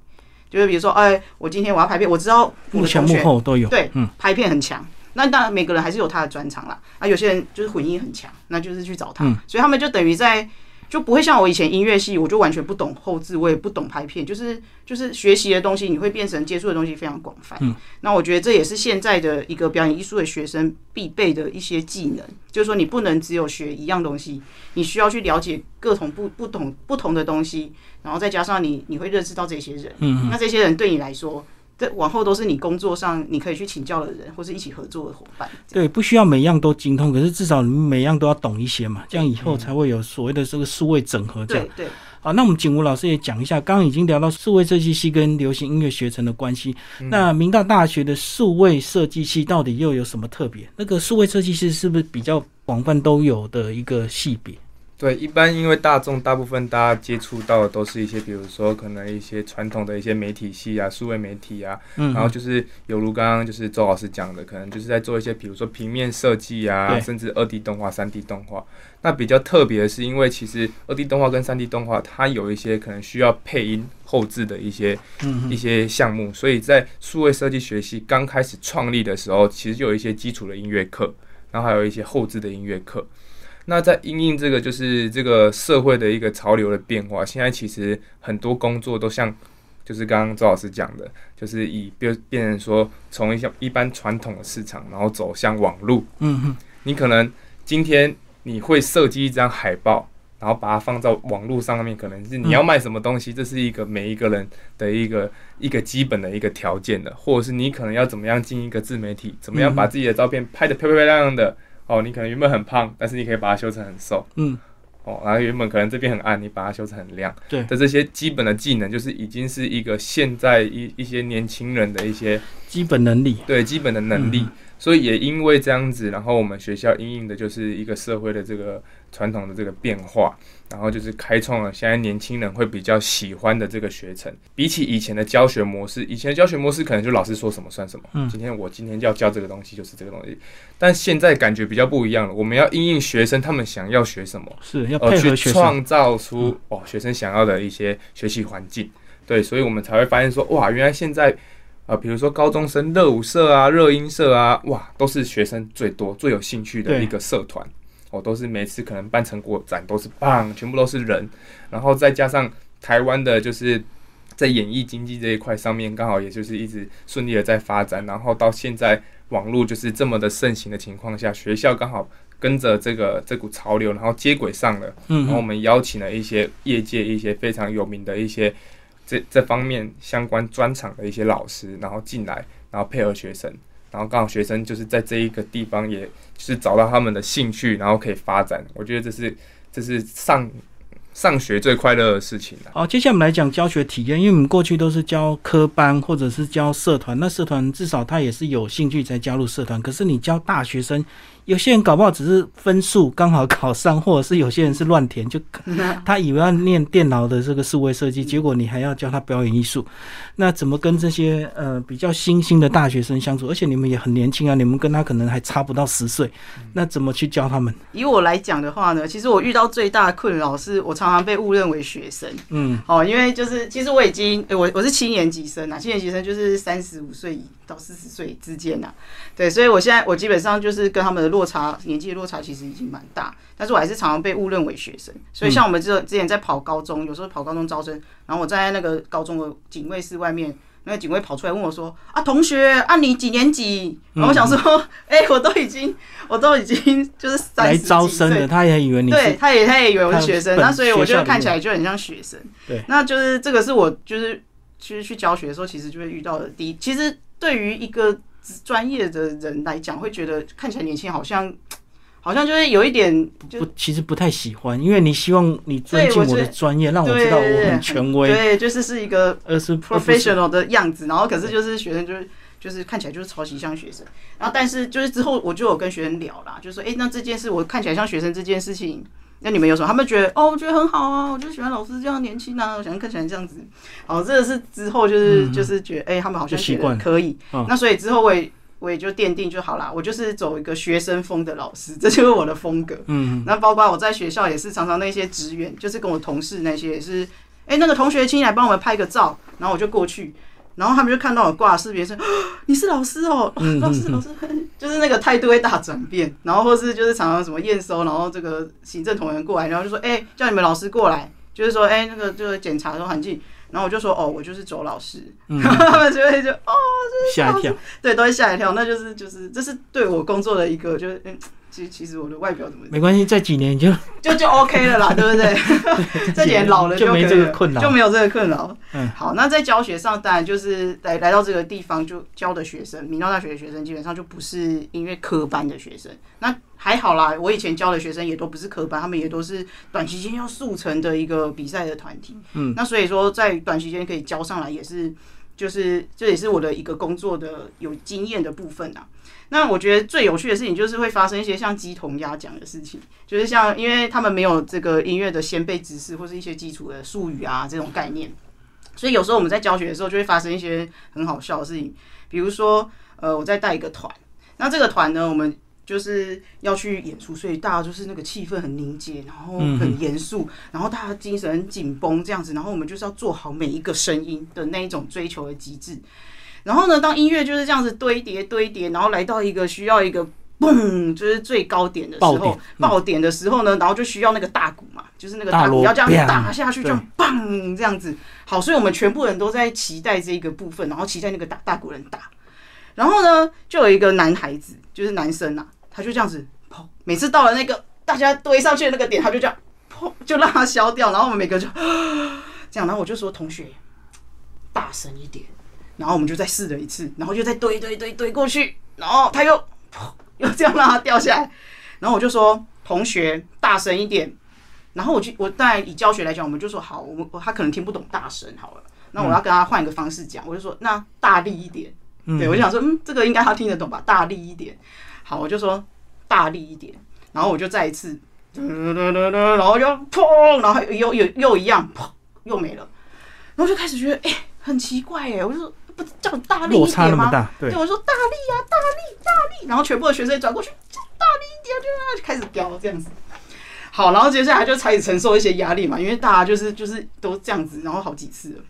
就是比如说，哎，我今天我要拍片，我知道我幕前幕的同学后都有，对嗯，拍片很强。那当然，每个人还是有他的专长啦。啊，有些人就是混音很强，那就是去找他。嗯所以他们就等于在就不会像我以前音乐系，我就完全不懂后置，我也不懂拍片，就是就是学习的东西，你会变成接触的东西非常广泛。嗯，那我觉得这也是现在的一个表演艺术的学生必备的一些技能，就是说你不能只有学一样东西，你需要去了解各种不不同不同的东西，然后再加上你你会认识到这些人，嗯那这些人对你来说。这往后都是你工作上你可以去请教的人，或是一起合作的伙伴。对，不需要每样都精通，可是至少你每样都要懂一些嘛，这样以嗯后才会有所谓的这个数位整合这样。对对，好，那我们景武老师也讲一下，刚刚已经聊到数位设计系跟流行音乐学程的关系。嗯那明道大学的数位设计系到底又有什么特别？那个数位设计系是不是比较广泛都有的一个系别？对，一般因为大众大部分大家接触到的都是一些，比如说可能一些传统的一些媒体系啊、数位媒体啊，嗯，然后就是有如刚刚就是周老师讲的，可能就是在做一些，比如说平面设计啊，甚至二 D 动画、三 D 动画。那比较特别的是，因为其实二 D 动画跟三 D 动画，它有一些可能需要配音后置的一些嗯一些项目，所以在数位设计学习刚开始创立的时候，其实就有一些基础的音乐课，然后还有一些后置的音乐课。那在因应这个就是这个社会的一个潮流的变化，现在其实很多工作都像，就是刚刚周老师讲的，就是以变变成说从一些一般传统的市场，然后走向网络。嗯哼，你可能今天你会设计一张海报，然后把它放到网络上面，可能是你要卖什么东西，这是一个每一个人的一个一个基本的一个条件的，或者是你可能要怎么样进一个自媒体，怎么样把自己的照片拍得漂漂亮亮的。哦，你可能原本很胖，但是你可以把它修成很瘦。嗯，哦，然后原本可能这边很暗，你把它修成很亮。对的这些基本的技能，就是已经是一个现在一一些年轻人的一些基本能力。对基本的能力。嗯所以也因为这样子，然后我们学校因应的就是一个社会的这个传统的这个变化，然后就是开创了现在年轻人会比较喜欢的这个学程。比起以前的教学模式，以前的教学模式可能就老师说什么算什么，嗯今天我今天要教这个东西就是这个东西，但现在感觉比较不一样了，我们要因应学生他们想要学什么，是要去配合学生，创造出哦学生想要的一些学习环境。对，所以我们才会发现说，哇，原来现在呃，比如说高中生热舞社啊、热音社啊，哇，都是学生最多、最有兴趣的一个社团。哦，都是每次可能办成果展都是棒，全部都是人，然后再加上台湾的就是在演艺经济这一块上面，刚好也就是一直顺利的在发展，然后到现在网络就是这么的盛行的情况下，学校刚好跟着这个这股潮流，然后接轨上了。嗯，然后我们邀请了一些业界一些非常有名的一些这这方面相关专场的一些老师，然后进来，然后配合学生，然后刚好学生就是在这一个地方，也是找到他们的兴趣，然后可以发展。我觉得这是这是上上学最快乐的事情了。好，接下来我们来讲教学体验，因为我们过去都是教科班或者是教社团，那社团至少他也是有兴趣才加入社团，可是你教大学生。有些人搞不好只是分数刚好考上，或者是有些人是乱填，就 他以为要念电脑的这个数位设计，结果你还要教他表演艺术，那怎么跟这些呃比较新兴的大学生相处？而且你们也很年轻啊，你们跟他可能还差不到十岁，那怎么去教他们？以我来讲的话呢，其实我遇到最大的困扰是我常常被误认为学生。嗯，哦，因为就是其实我已经我我是七年级生啊，七年级生就是三十五岁到四十岁之间呐，对，所以我现在我基本上就是跟他们的。落差年纪的落差其实已经蛮大，但是我还是常常被误认为学生。所以像我们这之前在跑高中，有时候跑高中招生，然后我站在那个高中的警卫室外面，那个警卫跑出来问我说：“啊，同学，啊你几年级？”然后我想说：“ 哎，我都已经，我都已经就是来招生的，他也以为你对，他也他也以为我是学生，那所以我就看起来就很像学生。对，那就是这个是我就是其实去教学的时候，其实就会遇到的第一。其实对于一个专业的人来讲，会觉得看起来年轻，好像 好像就是有一点，不，其实不太喜欢，因为你希望你尊敬我的专业，让我知道我很权威，对，就是是一个呃是 professional 的样子，然后可是就是学生就是就是看起来就是超级像学生，然后但是就是之后我就有跟学生聊啦，就说哎，那这件事我看起来像学生这件事情。那你们有什么？他们觉得哦，我觉得很好啊，我就喜欢老师这样年轻啊，我想看起来这样子。好，这个是之后就是就是觉得，哎，他们好像觉得可以。那所以之后我也我也就奠定就好啦，我就是走一个学生风的老师，这就是我的风格。嗯，那包括我在学校也是常常那些职员，就是跟我同事那些也是，哎，那个同学请来帮我们拍个照，然后我就过去。然后他们就看到我挂视频说：“ 你是老师哦，老 师老师，就是那个态度会大转变。然后或是就是常常什么验收，然后这个行政同仁过来，然后就说：哎，叫你们老师过来，就是说哎，那个就是检查的环境。然后我就说：哦，我就是周老师。他们就会就哦，吓一跳，对，都会吓一跳。那就是就是这是对我工作的一个就是嗯。”其实其实我的外表怎么没关系，这几年就就就 OK 了啦，对不对？这几年老了就没这个困扰，就没有这个困扰。嗯，好，那在教学上，当然就是来来到这个地方就教的学生，明道大学的学生基本上就不是音乐科班的学生。那还好啦，我以前教的学生也都不是科班，他们也都是短期间要速成的一个比赛的团体。嗯，那所以说在短期间可以教上来，也是就是这也是我的一个工作的有经验的部分啊。那我觉得最有趣的事情就是会发生一些像鸡同鸭讲的事情，就是像因为他们没有这个音乐的先辈知识或是一些基础的术语啊这种概念，所以有时候我们在教学的时候就会发生一些很好笑的事情，比如说呃我在带一个团，那这个团呢我们就是要去演出，所以大家就是那个气氛很凝结，然后很严肃，然后大家精神很紧绷这样子，然后我们就是要做好每一个声音的那一种追求的极致。然后呢，当音乐就是这样子堆叠堆叠，然后来到一个需要一个嘣，就是最高点的时候，爆点的时候呢，然后就需要那个大鼓嘛，就是那个大鼓要这样打下去，就嘣这样子。好，所以我们全部人都在期待这个部分，然后期待那个大大鼓人打。然后呢，就有一个男孩子，就是男生啊，他就这样子，每次到了那个大家堆上去的那个点，他就这样，砰，就让他消掉。然后我们每个就这样，然后我就说同学，大声一点。然后我们就再试了一次，然后就再堆堆堆堆过去，然后他又 又这样让它掉下来，然后我就说同学大声一点，然后我就我当然以教学来讲，我们就说好，我们他可能听不懂大声好了，那我要跟他换一个方式讲，我就说那大力一点，对我就想说嗯这个应该他听得懂吧，大力一点，好我就说大力一点，然后我就再一次，然后就砰，然后 又又又一样砰又没了，然后就开始觉得哎很奇怪哎，我就说。不叫大力一点吗？对，我说大力呀，大力，大力。然后全部的学生转过去，叫大力一点，就开始飙这样子。好，然后接下来就开始承受一些压力嘛，因为大家就是就是都这样子，然后好几次了。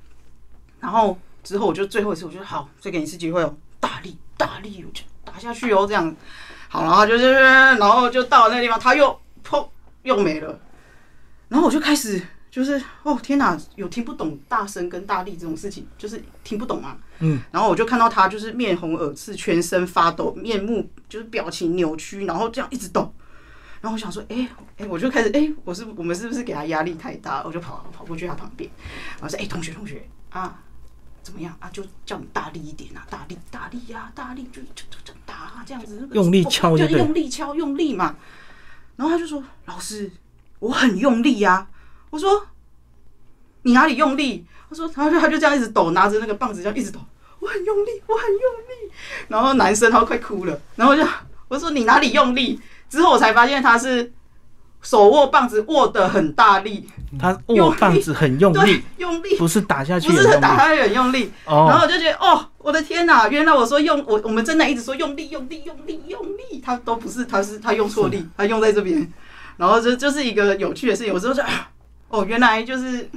然后之后我就最后一次，我觉得好，再给你一次机会哦，大力，大力，我就打下去哦，这样。好，然后就是，然后就到了那个地方，他又砰又没了。然后我就开始。就是哦天哪，有听不懂大声跟大力这种事情，就是听不懂啊。嗯，然后我就看到他就是面红耳赤，全身发抖，面目就是表情扭曲，然后这样一直抖。然后我想说，哎哎，我就开始哎，我是我们是不是给他压力太大？我就跑跑过去他旁边，我说，哎，同学同学啊，怎么样啊？就叫你大力一点啊，大力大力呀，大力就就就打这样子，用力敲就用力敲用力嘛。然后他就说，老师，我很用力呀。我说你哪里用力？他说他就他就这样一直抖，拿着那个棒子这样一直抖，我很用力，我很用力。然后男生他快哭了，然后就我说你哪里用力？之后我才发现他是手握棒子握得很大力，他握棒子很用 力，，用力。不是打下去不。是打他很用力，然后哦，我就觉得哦，我的天哪！原来我说用我我们真的一直说用力用力用力用力，他都不是，他是他用错力，他用在这边，然后这就是一个有趣的事情。有时候就啊哦，原来就是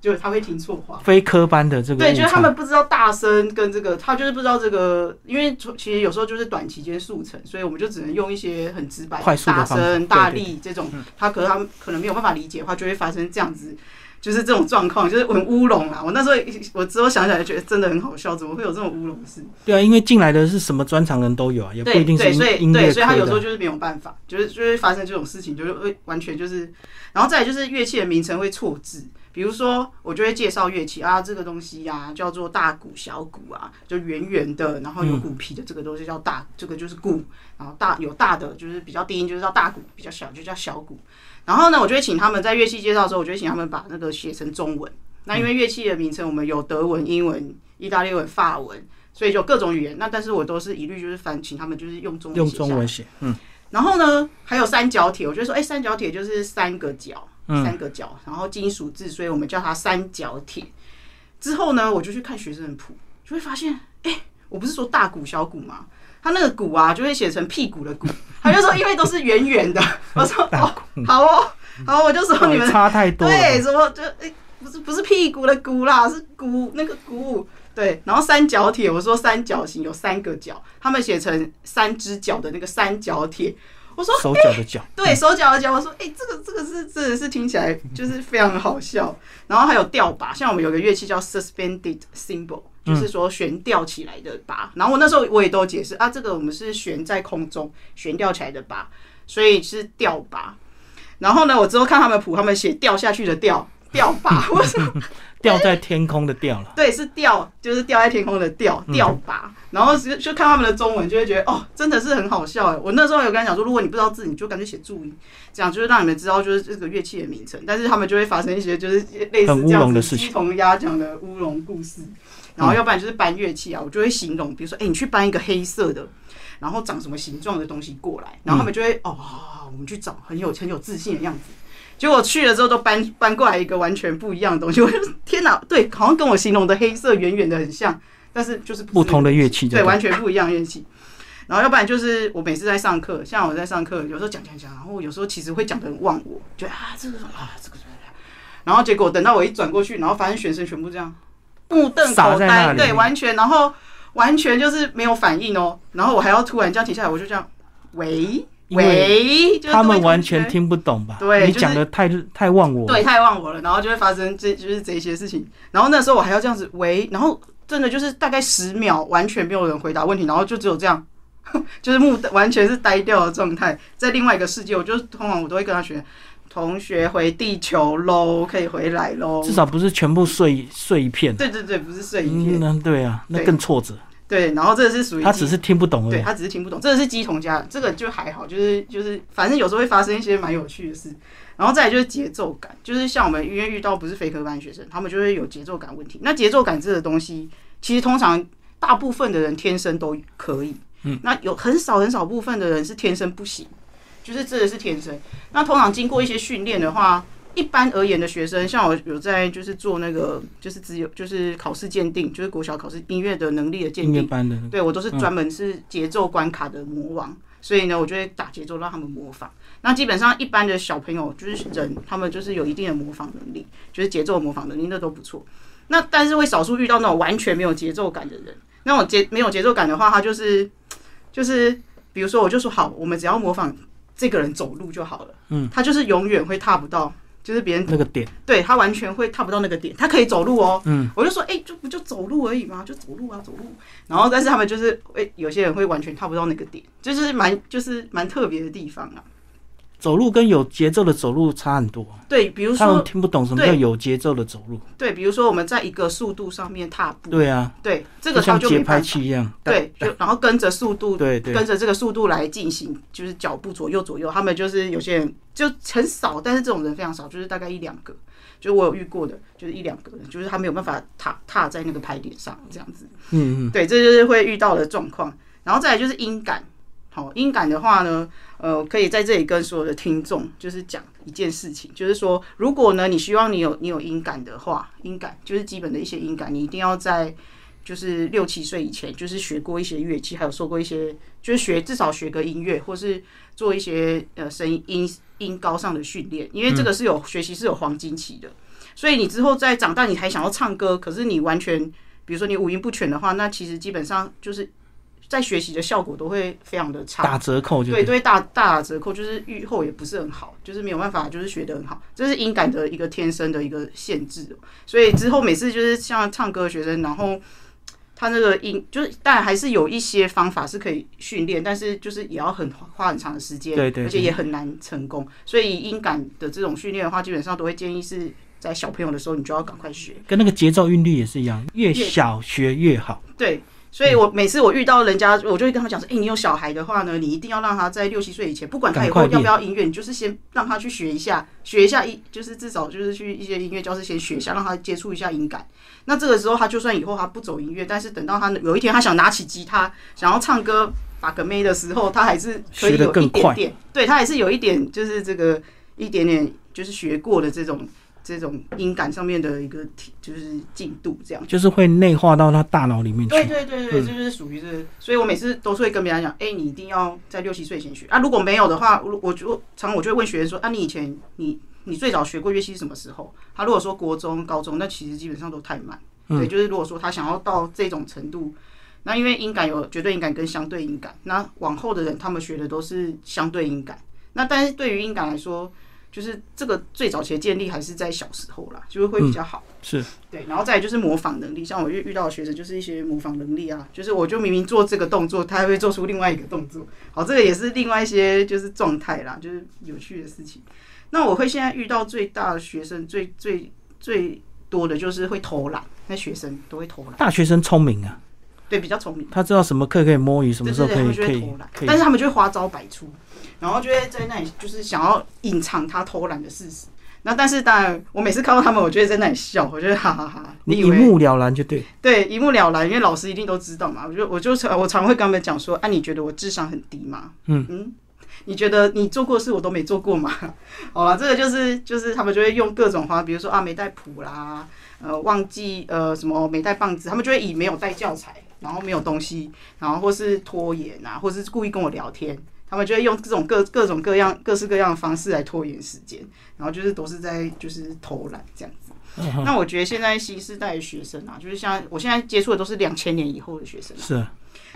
就是他会听错话。非科班的这个对，就是他们不知道大声跟这个，他就是不知道这个，因为其实有时候就是短期间速成，所以我们就只能用一些很直白、快速的大声、大力这种，他可能他们可能没有办法理解的话，就会发生这样子。就是这种状况，就是很乌龙啊！我那时候我之后想起来，觉得真的很好笑，怎么会有这种乌龙事？对啊，因为进来的是什么专长人都有啊，也不一定是对，所以对，所以他有。时候就是没有办法，就是就会发生这种事情，就是会完全就是，然后再来就是乐器的名称会错字，比如说我就会介绍乐器啊，这个东西呀、叫做大鼓、小鼓啊，就圆圆的，然后有鼓皮的这个东西叫大，这个就是鼓，然后大有大的就是比较低音就是叫大鼓，比较小就叫小鼓。然后呢，我就会请他们在乐器介绍的时候，我就会请他们把那个写成中文。那因为乐器的名称我们有德文、英文、意大利文、法文，所以就各种语言。那但是我都是一律就是反，请他们就是用中文用中文写，嗯，然后呢，还有三角铁，我就说，哎、三角铁就是三个角，嗯三个角，然后金属字，所以我们叫它三角铁。之后呢，我就去看学生的谱，就会发现，哎、我不是说大鼓小鼓吗？他那个鼓啊，就会写成屁股的鼓，他就说因为都是圆圆的。我说哦，好哦，好，我就说你们哦差太多。对，什么就哎、不是不是屁股的鼓啦，是鼓那个鼓。对，然后三角铁，我说三角形有三个角，他们写成三只脚的那个三角铁。我说手脚的脚，对手脚的脚，我说哎、这个这个是真的是听起来就是非常好笑。然后还有吊把，像我们有个乐器叫 suspended cymbal，就是说悬吊起来的拔。然后我那时候我也都解释啊，这个我们是悬在空中悬吊起来的拔，所以是吊拔。然后呢，我之后看他们谱，他们写掉下去的掉吊把，我说掉在天空的掉了。对，是吊，就是吊在天空的吊 吊拔。然后就就看他们的中文，就会觉得哦，真的是很好笑哎。我那时候有跟他讲说，如果你不知道字，你就干脆写注音，这样就是让你们知道就是这个乐器的名称。但是他们就会发生一些就是类似乌这样子龙的事情鸡同鸭讲的乌龙故事。然后要不然就是搬乐器啊，我就会形容，比如说，哎、你去搬一个黑色的，然后长什么形状的东西过来，然后他们就会、哦，我们去找很有很有自信的样子。结果去了之后都搬搬过来一个完全不一样的东西，我就天哪，对，好像跟我形容的黑色远远的很像，但是就是不同的乐器，对，完全不一样的乐器。然后要不然就是我每次在上课，像我在上课，有时候讲讲讲，然后有时候其实会讲的很忘我，觉得啊这个啊这个，然后结果等到我一转过去，然后发现学生全部这样目瞪口呆，对，完全，然后完全就是没有反应哦，然后我还要突然这样停下来，我就这样喂喂，就他们完全听不懂吧？对就是你讲的太太忘我了。对，太忘我了，然后就会发生这就是这些事情。然后那时候我还要这样子喂，然后真的就是大概十秒，完全没有人回答问题，然后就只有这样，就是目完全是呆掉的状态，在另外一个世界。我就通常我都会跟他学，同学回地球喽，可以回来喽。至少不是全部碎碎一片。对对对，不是碎一片，嗯，对啊，那更挫折。对，然后这个是属于他只是听不懂而已。对他只是听不懂，这个是鸡同家，这个就还好，就是就是，反正有时候会发生一些蛮有趣的事。然后再来就是节奏感，就是像我们因为遇到不是非科班学生，他们就会有节奏感问题。那节奏感这个东西，其实通常大部分的人天生都可以，嗯，那有很少很少部分的人是天生不行，就是这个是天生。那通常经过一些训练的话，一般而言的学生，像我有在就是做那个就是只有就是考试鉴定，就是国小考试音乐的能力的鉴定。音乐班的，对我都是专门是节奏关卡的魔王，所以呢，我就会打节奏让他们模仿。那基本上一般的小朋友就是人，他们就是有一定的模仿能力，就是节奏模仿能力那都不错。那但是会少数遇到那种完全没有节奏感的人，那种节没有节奏感的话，他就是就是比如说我就说好，我们只要模仿这个人走路就好了，嗯，他就是永远会踏不到。就是别人那个点，对他完全会踏不到那个点，他可以走路哦。嗯，我就说，哎、就不就走路而已嘛，就走路啊，走路。然后，但是他们就是，哎、有些人会完全踏不到那个点，就是蛮就是蛮特别的地方啊。走路跟有节奏的走路差很多，对，比如他们说听不懂什么叫有节奏的走路。对，比如说我们在一个速度上面踏步，对啊，对，这个就像节拍。器一样。对，就然后跟着速度，对对跟着这个速度来进行，就是脚步左右左右。他们就是有些人就很少，但是这种人非常少，就是大概一两个，就是我有遇过的，就是一两个人，就是他没有办法踏踏在那个拍点上这样子。嗯嗯，对，这就是会遇到的状况。然后再来就是音感，好，音感的话呢，呃，可以在这里跟所有的听众就是讲一件事情，就是说，如果呢你希望你有你有音感的话，音感就是基本的一些音感，你一定要在就是六七岁以前，就是学过一些乐器，还有受过一些，就是学至少学个音乐，或是做一些呃声音音音高上的训练，因为这个是有学习是有黄金期的，所以你之后再长大，你还想要唱歌，可是你完全。比如说你五音不全的话，那其实基本上就是在学习的效果都会非常的差，打折扣就对，都会大大打折扣，就是愈后也不是很好，就是没有办法，就是学得很好，这是音感的一个天生的一个限制。所以之后每次就是像唱歌的学生，然后他那个音就是，当然还是有一些方法是可以训练，但是就是也要很花很长的时间，对对而且也很难成功。所以音感的这种训练的话，基本上都会建议是在小朋友的时候，你就要赶快学。跟那个节奏韵律也是一样，越小学越好。对，所以我每次我遇到人家，我就会跟他讲说：“哎、你有小孩的话呢，你一定要让他在六七岁以前，不管他以后要不要音乐，你就是先让他去学一下，学一下一，就是至少就是去一些音乐教室先学一下，让他接触一下音感。那这个时候，他就算以后他不走音乐，但是等到他有一天他想拿起吉他，想要唱歌把个妹的时候，他还是可以有更快一点点，对他还是有一点就是这个一点点就是学过的这种这种音感上面的一个体就是进度这样。就是会内化到他大脑里面去。对对对对，嗯这就是属于这个，所以我每次都是会跟别人讲，哎、你一定要在六七岁前学啊，如果没有的话，我我就常我就会问学员说，啊，你以前你你最早学过乐器是什么时候？他如果说国中、高中，那其实基本上都太慢。对，就是如果说他想要到这种程度，那因为音感有绝对音感跟相对音感，那往后的人他们学的都是相对音感。那但是对于音感来说，就是这个最早期的建立还是在小时候啦，就是会比较好。是对，然后再来就是模仿能力，像我遇遇到的学生就是一些模仿能力啊，就是我就明明做这个动作，他还会做出另外一个动作，好，这个也是另外一些就是状态啦，就是有趣的事情。那我会现在遇到最大的学生最最最多的就是会偷懒，那学生都会偷懒，大学生聪明啊，对，比较聪明。他知道什么课可以摸鱼，什么时候可以可以可以但。是他们就会花招百出，然后就会在那里就是想要隐藏他偷懒的事实。那但是当然，我每次看到他们，我就会在那里笑，我就会哈哈哈。以为你一目了然就对，对，一目了然，因为老师一定都知道嘛。我就我就常我常会跟他们讲说，啊，你觉得我智商很低吗？嗯你觉得你做过的事我都没做过吗？好了，这个就是就是他们就会用各种方法，比如说啊没带谱啦，呃忘记呃什么没带棒子，他们就会以没有带教材，然后没有东西，然后或是拖延啊，或是故意跟我聊天。他们就会用这种各各种各样各式各样的方式来拖延时间，然后就是都是在就是偷懒这样子。嗯那我觉得现在新时代的学生啊，就是像我现在接触的都是两千年以后的学生、啊，是啊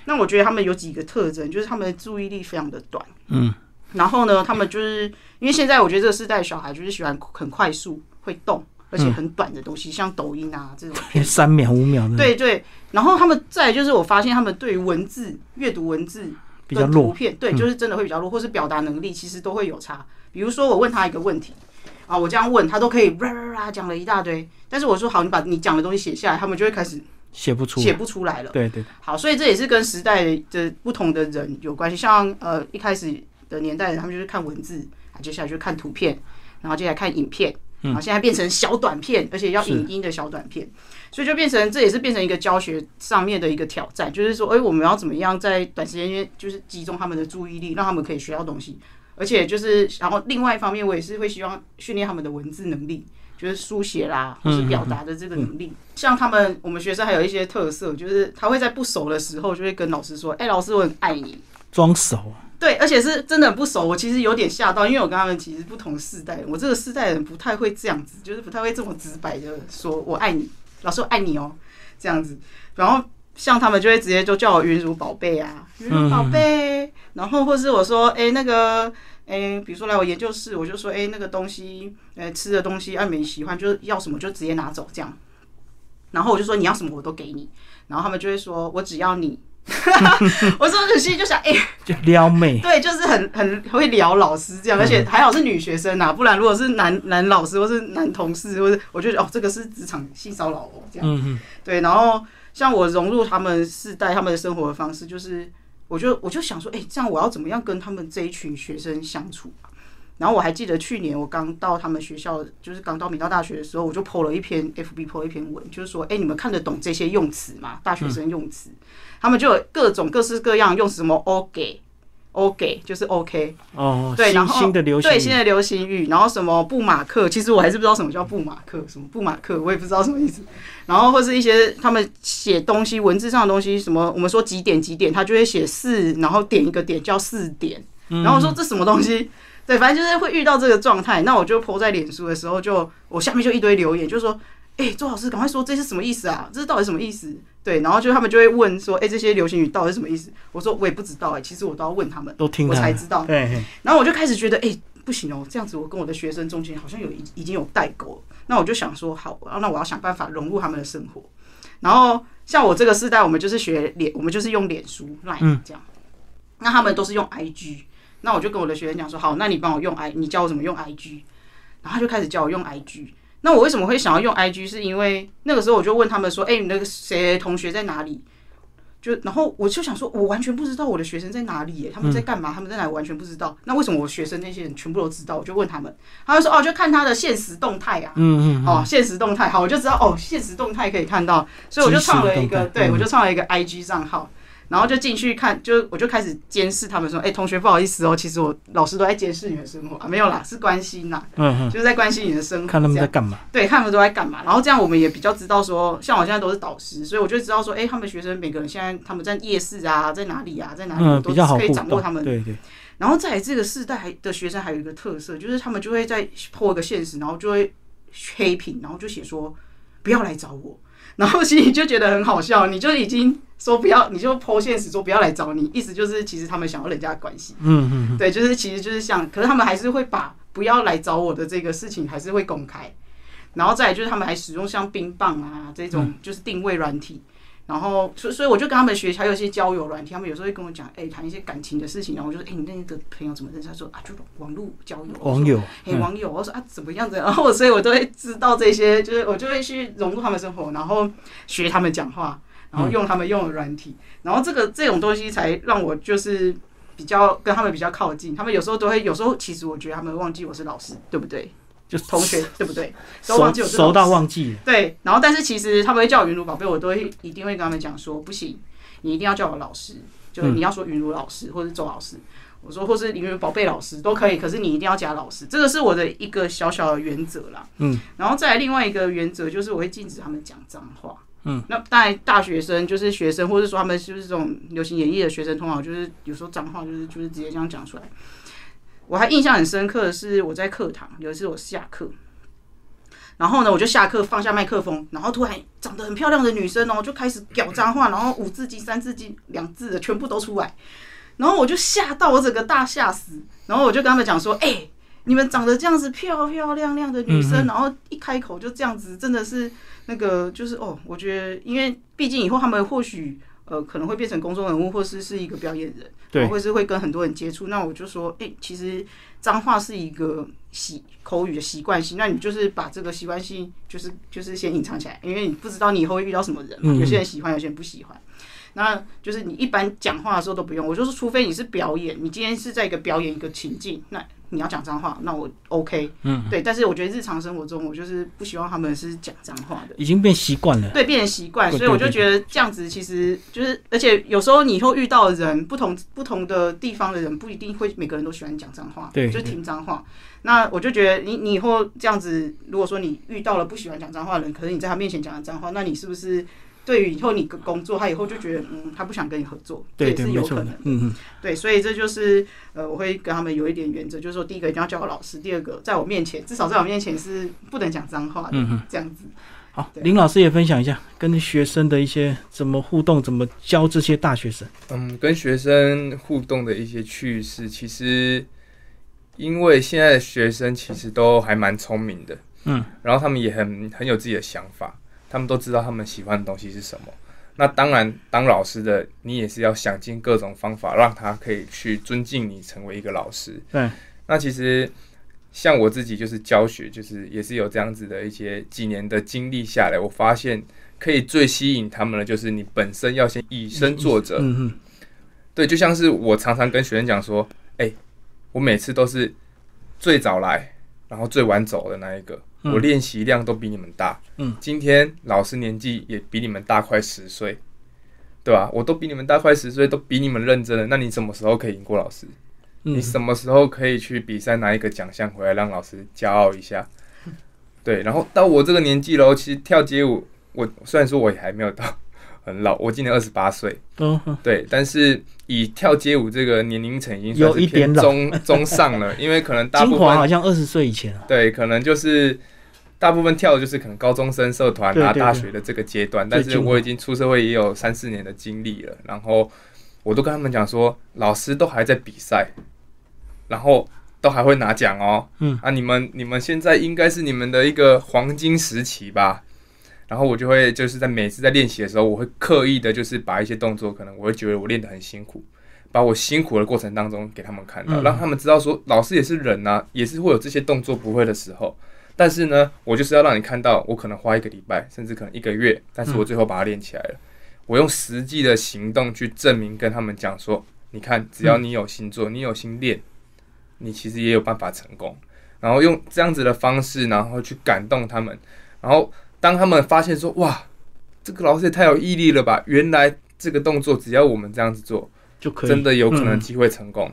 那我觉得他们有几个特征，就是他们的注意力非常的短。嗯，然后呢，他们就是因为现在我觉得这个世代的小孩就是喜欢很快速、会动，而且很短的东西，像抖音啊这种。三秒五秒的，，对对，然后他们再就是我发现他们对于文字、阅读文字比较跟图，片，对，就是真的会比较弱，或是表达能力其实都会有差。比如说我问他一个问题啊，我这样问他都可以啦啦啦讲了一大堆，但是我说好，你把你讲的东西写下来，他们就会开始写不出，写不出来了。对对，好，所以这也是跟时代的不同的人有关系。像呃一开始的年代人，他们就是看文字，啊，接下来就看图片，然后接下来看影片，然后现在变成小短片，而且要影音的小短片，所以就变成这也是变成一个教学上面的一个挑战，就是说，哎、我们要怎么样在短时间内就是集中他们的注意力，让他们可以学到东西，而且就是然后另外一方面，我也是会希望训练他们的文字能力。就是书写啦，或是表达的这个能力。像他们，我们学生还有一些特色，就是他会在不熟的时候，就会跟老师说：“哎、老师，我很爱你。”装熟啊，对，而且是真的很不熟，我其实有点吓到，因为我跟他们其实不同世代人，我这个世代人不太会这样子，就是不太会这么直白的说“我爱你”，老师我爱你哦，这样子。然后像他们就会直接就叫我云如宝贝啊，云如宝贝。然后或是我说，哎、那个，哎、比如说来我研究室，我就说，哎、那个东西，呃，吃的东西，按你喜欢，就是要什么就直接拿走这样。然后我就说你要什么我都给你，然后他们就会说我只要你 我说我心里就想，哎、就撩妹，对，就是很很会聊老师这样，而且还好是女学生啊，不然如果是男男老师或是男同事，或是我就觉得哦，这个是职场性骚扰哦，这样。嗯嗯，对，然后像我融入他们世代，他们的生活的方式，就是我就我就想说，哎、这样我要怎么样跟他们这一群学生相处啊？然后我还记得去年我刚到他们学校，就是刚到明道大学的时候，我就 PO 了一篇 FB PO 了一篇文，就是说，哎、你们看得懂这些用词吗？大学生用词，他们就有各种各式各样用，什么 OK。OK 就是 OK，哦，对，然后新的流行语，对新的流行语，然后什么布马克，其实我还是不知道什么叫布马克，什么布马克我也不知道什么意思。然后或是一些他们写东西文字上的东西，什么我们说几点几点，他就会写四，然后点一个点叫四点，嗯然后我说这什么东西？对，反正就是会遇到这个状态。那我就 po 在脸书的时候就，我下面就一堆留言，就说：“哎、周老师，赶快说这是什么意思啊？这是到底什么意思？”对，然后就他们就会问说：“哎、这些流行语到底是什么意思？”我说：“我也不知道哎、其实我都要问他们，都听我才知道。”对，然后我就开始觉得，哎、不行哦，这样子我跟我的学生中间好像有已已经有代沟了。那我就想说，好，那我要想办法融入他们的生活。然后像我这个世代，我们就是学脸，我们就是用脸书、Line 嗯这样。那他们都是用 IG，那我就跟我的学生讲说，好，那你帮我用 I，你教我怎么用 IG。然后他就开始教我用 IG。那我为什么会想要用 IG？是因为那个时候我就问他们说，哎、你那个谁同学在哪里？就然后我就想说，我完全不知道我的学生在哪里耶，他们在干嘛，他们在哪，我完全不知道。那为什么我学生那些人全部都知道？我就问他们，他们说哦，就看他的现实动态啊，嗯嗯，哦，现实动态，好，我就知道哦，现实动态可以看到，所以我就创了一个，对嗯我就创了一个 IG 账号。然后就进去看，就我就开始监视他们说，哎、同学不好意思哦，其实我老师都在监视你的生活啊，没有啦，是关心啦，嗯嗯，就是在关心你的生活，看他们在干嘛，对，看他们都在干嘛。然后这样我们也比较知道说，像我现在都是导师，所以我就知道说，哎、他们学生每个人现在他们在夜市啊，在哪里啊，在哪里，我嗯，都比较好可以掌握他们。对对，然后在这个世代还的学生还有一个特色，就是他们就会在破一个现实，然后就会黑屏，然后就写说不要来找我。然后心里就觉得很好笑，你就已经说不要，你就剖现实说不要来找你，意思就是其实他们想要人家的关系。嗯嗯嗯，对，就是其实就是想，可是他们还是会把不要来找我的这个事情还是会公开，然后再来就是他们还使用像冰棒啊这种就是定位软体，然后所以所以我就跟他们学，还有一些交友软体，他们有时候会跟我讲，哎、谈一些感情的事情，然后我就说，哎、你那个朋友怎么认识？他说啊，就网络交友，网友，嘿，网友，我说啊，怎么样子？然后所以我都会知道这些，就是我就会去融入他们生活，然后学他们讲话，然后用他们用的软体，然后这个这种东西才让我就是比较跟他们比较靠近。他们有时候都会，有时候其实我觉得他们忘记我是老师，对不对？就是同学，对不对？都忘熟记我是熟到忘记，对，然后但是其实他们会叫我云如宝贝，我都会一定会跟他们讲说，不行，你一定要叫我老师，就是你要说云如老师或者是周老师，我说或是云如宝贝老师都可以，可是你一定要加老师，这个是我的一个小小的原则啦。嗯，然后再来另外一个原则就是我会禁止他们讲脏话。嗯，那当然大学生就是学生，或者说他们就是这种流行演艺的学生，通常就是有时候脏话就是就是直接这样讲出来。我还印象很深刻的是我在课堂有一次我下课，然后呢，我就下课放下麦克风，然后突然长得很漂亮的女生哦，就开始屌脏话，然后五字经、三字经、两字的全部都出来，然后我就吓到，我整个大吓死，然后我就跟他们讲说，哎、你们长得这样子漂漂亮亮的女生，然后一开口就这样子，真的是那个就是哦，我觉得，因为毕竟以后他们或许呃可能会变成公众人物，或是是一个表演人，对或是会跟很多人接触。那我就说，哎、其实脏话是一个习口语的习惯性，那你就是把这个习惯性就是就是先隐藏起来，因为你不知道你以后会遇到什么人嘛，嗯有些人喜欢，有些人不喜欢。那就是你一般讲话的时候都不用，我就是除非你是表演，你今天是在一个表演一个情境，那你要讲脏话，那我 OK，嗯，对。但是我觉得日常生活中，我就是不希望他们是讲脏话的。已经变习惯了，对，变成习惯，所以我就觉得这样子其实就是，而且有时候你以后遇到的人，不同不同的地方的人，不一定会每个人都喜欢讲脏话，对就是听脏话。那我就觉得你你以后这样子，如果说你遇到了不喜欢讲脏话的人，可是你在他面前讲了脏话，那你是不是对于以后你的工作，他以后就觉得嗯，他不想跟你合作，对对，这也是有可能的，。嗯嗯，对，所以这就是呃，我会跟他们有一点原则，就是说，第一个一定要叫我老师，第二个在我面前，至少在我面前是不能讲脏话的，嗯嗯这样子。好，林老师也分享一下跟学生的一些怎么互动，怎么教这些大学生。嗯，跟学生互动的一些趣事，其实因为现在的学生其实都还蛮聪明的，嗯，然后他们也很很有自己的想法，他们都知道他们喜欢的东西是什么。那当然，当老师的你也是要想尽各种方法，让他可以去尊敬你，成为一个老师。对，那其实像我自己就是教学，就是也是有这样子的一些几年的经历下来，我发现可以最吸引他们的就是你本身要先以身作则。嗯嗯，对，就像是我常常跟学生讲说，哎、我每次都是最早来，然后最晚走的那一个，嗯我练习量都比你们大。嗯，今天老师年纪也比你们大快十岁，对吧？我都比你们大快十岁，都比你们认真了。那你什么时候可以赢过老师？嗯你什么时候可以去比赛拿一个奖项回来让老师骄傲一下？对，然后到我这个年纪了，其实跳街舞，我虽然说我也还没有到很老，我今年二十八岁，对，但是以跳街舞这个年龄层已经有一点老。中中上了，因为可能大部精华好像二十岁以前啊，对，可能就是大部分跳的就是可能高中生社团啊、大学的这个阶段，但是我已经出社会也有三四年的经历了，然后我都跟他们讲说，老师都还在比赛，然后都还会拿奖哦，嗯。啊，你们你们现在应该是你们的一个黄金时期吧。然后我就会就是在每次在练习的时候，我会刻意的，就是把一些动作，可能我会觉得我练得很辛苦，把我辛苦的过程当中给他们看到，嗯让他们知道说，老师也是人呐、也是会有这些动作不会的时候。但是呢，我就是要让你看到，我可能花一个礼拜，甚至可能一个月，但是我最后把它练起来了。我用实际的行动去证明，跟他们讲说，你看，只要你有心做，你有心练，你其实也有办法成功。然后用这样子的方式，然后去感动他们。然后当他们发现说，哇，这个老师也太有毅力了吧！原来这个动作只要我们这样子做，就可以真的有可能嗯机会成功。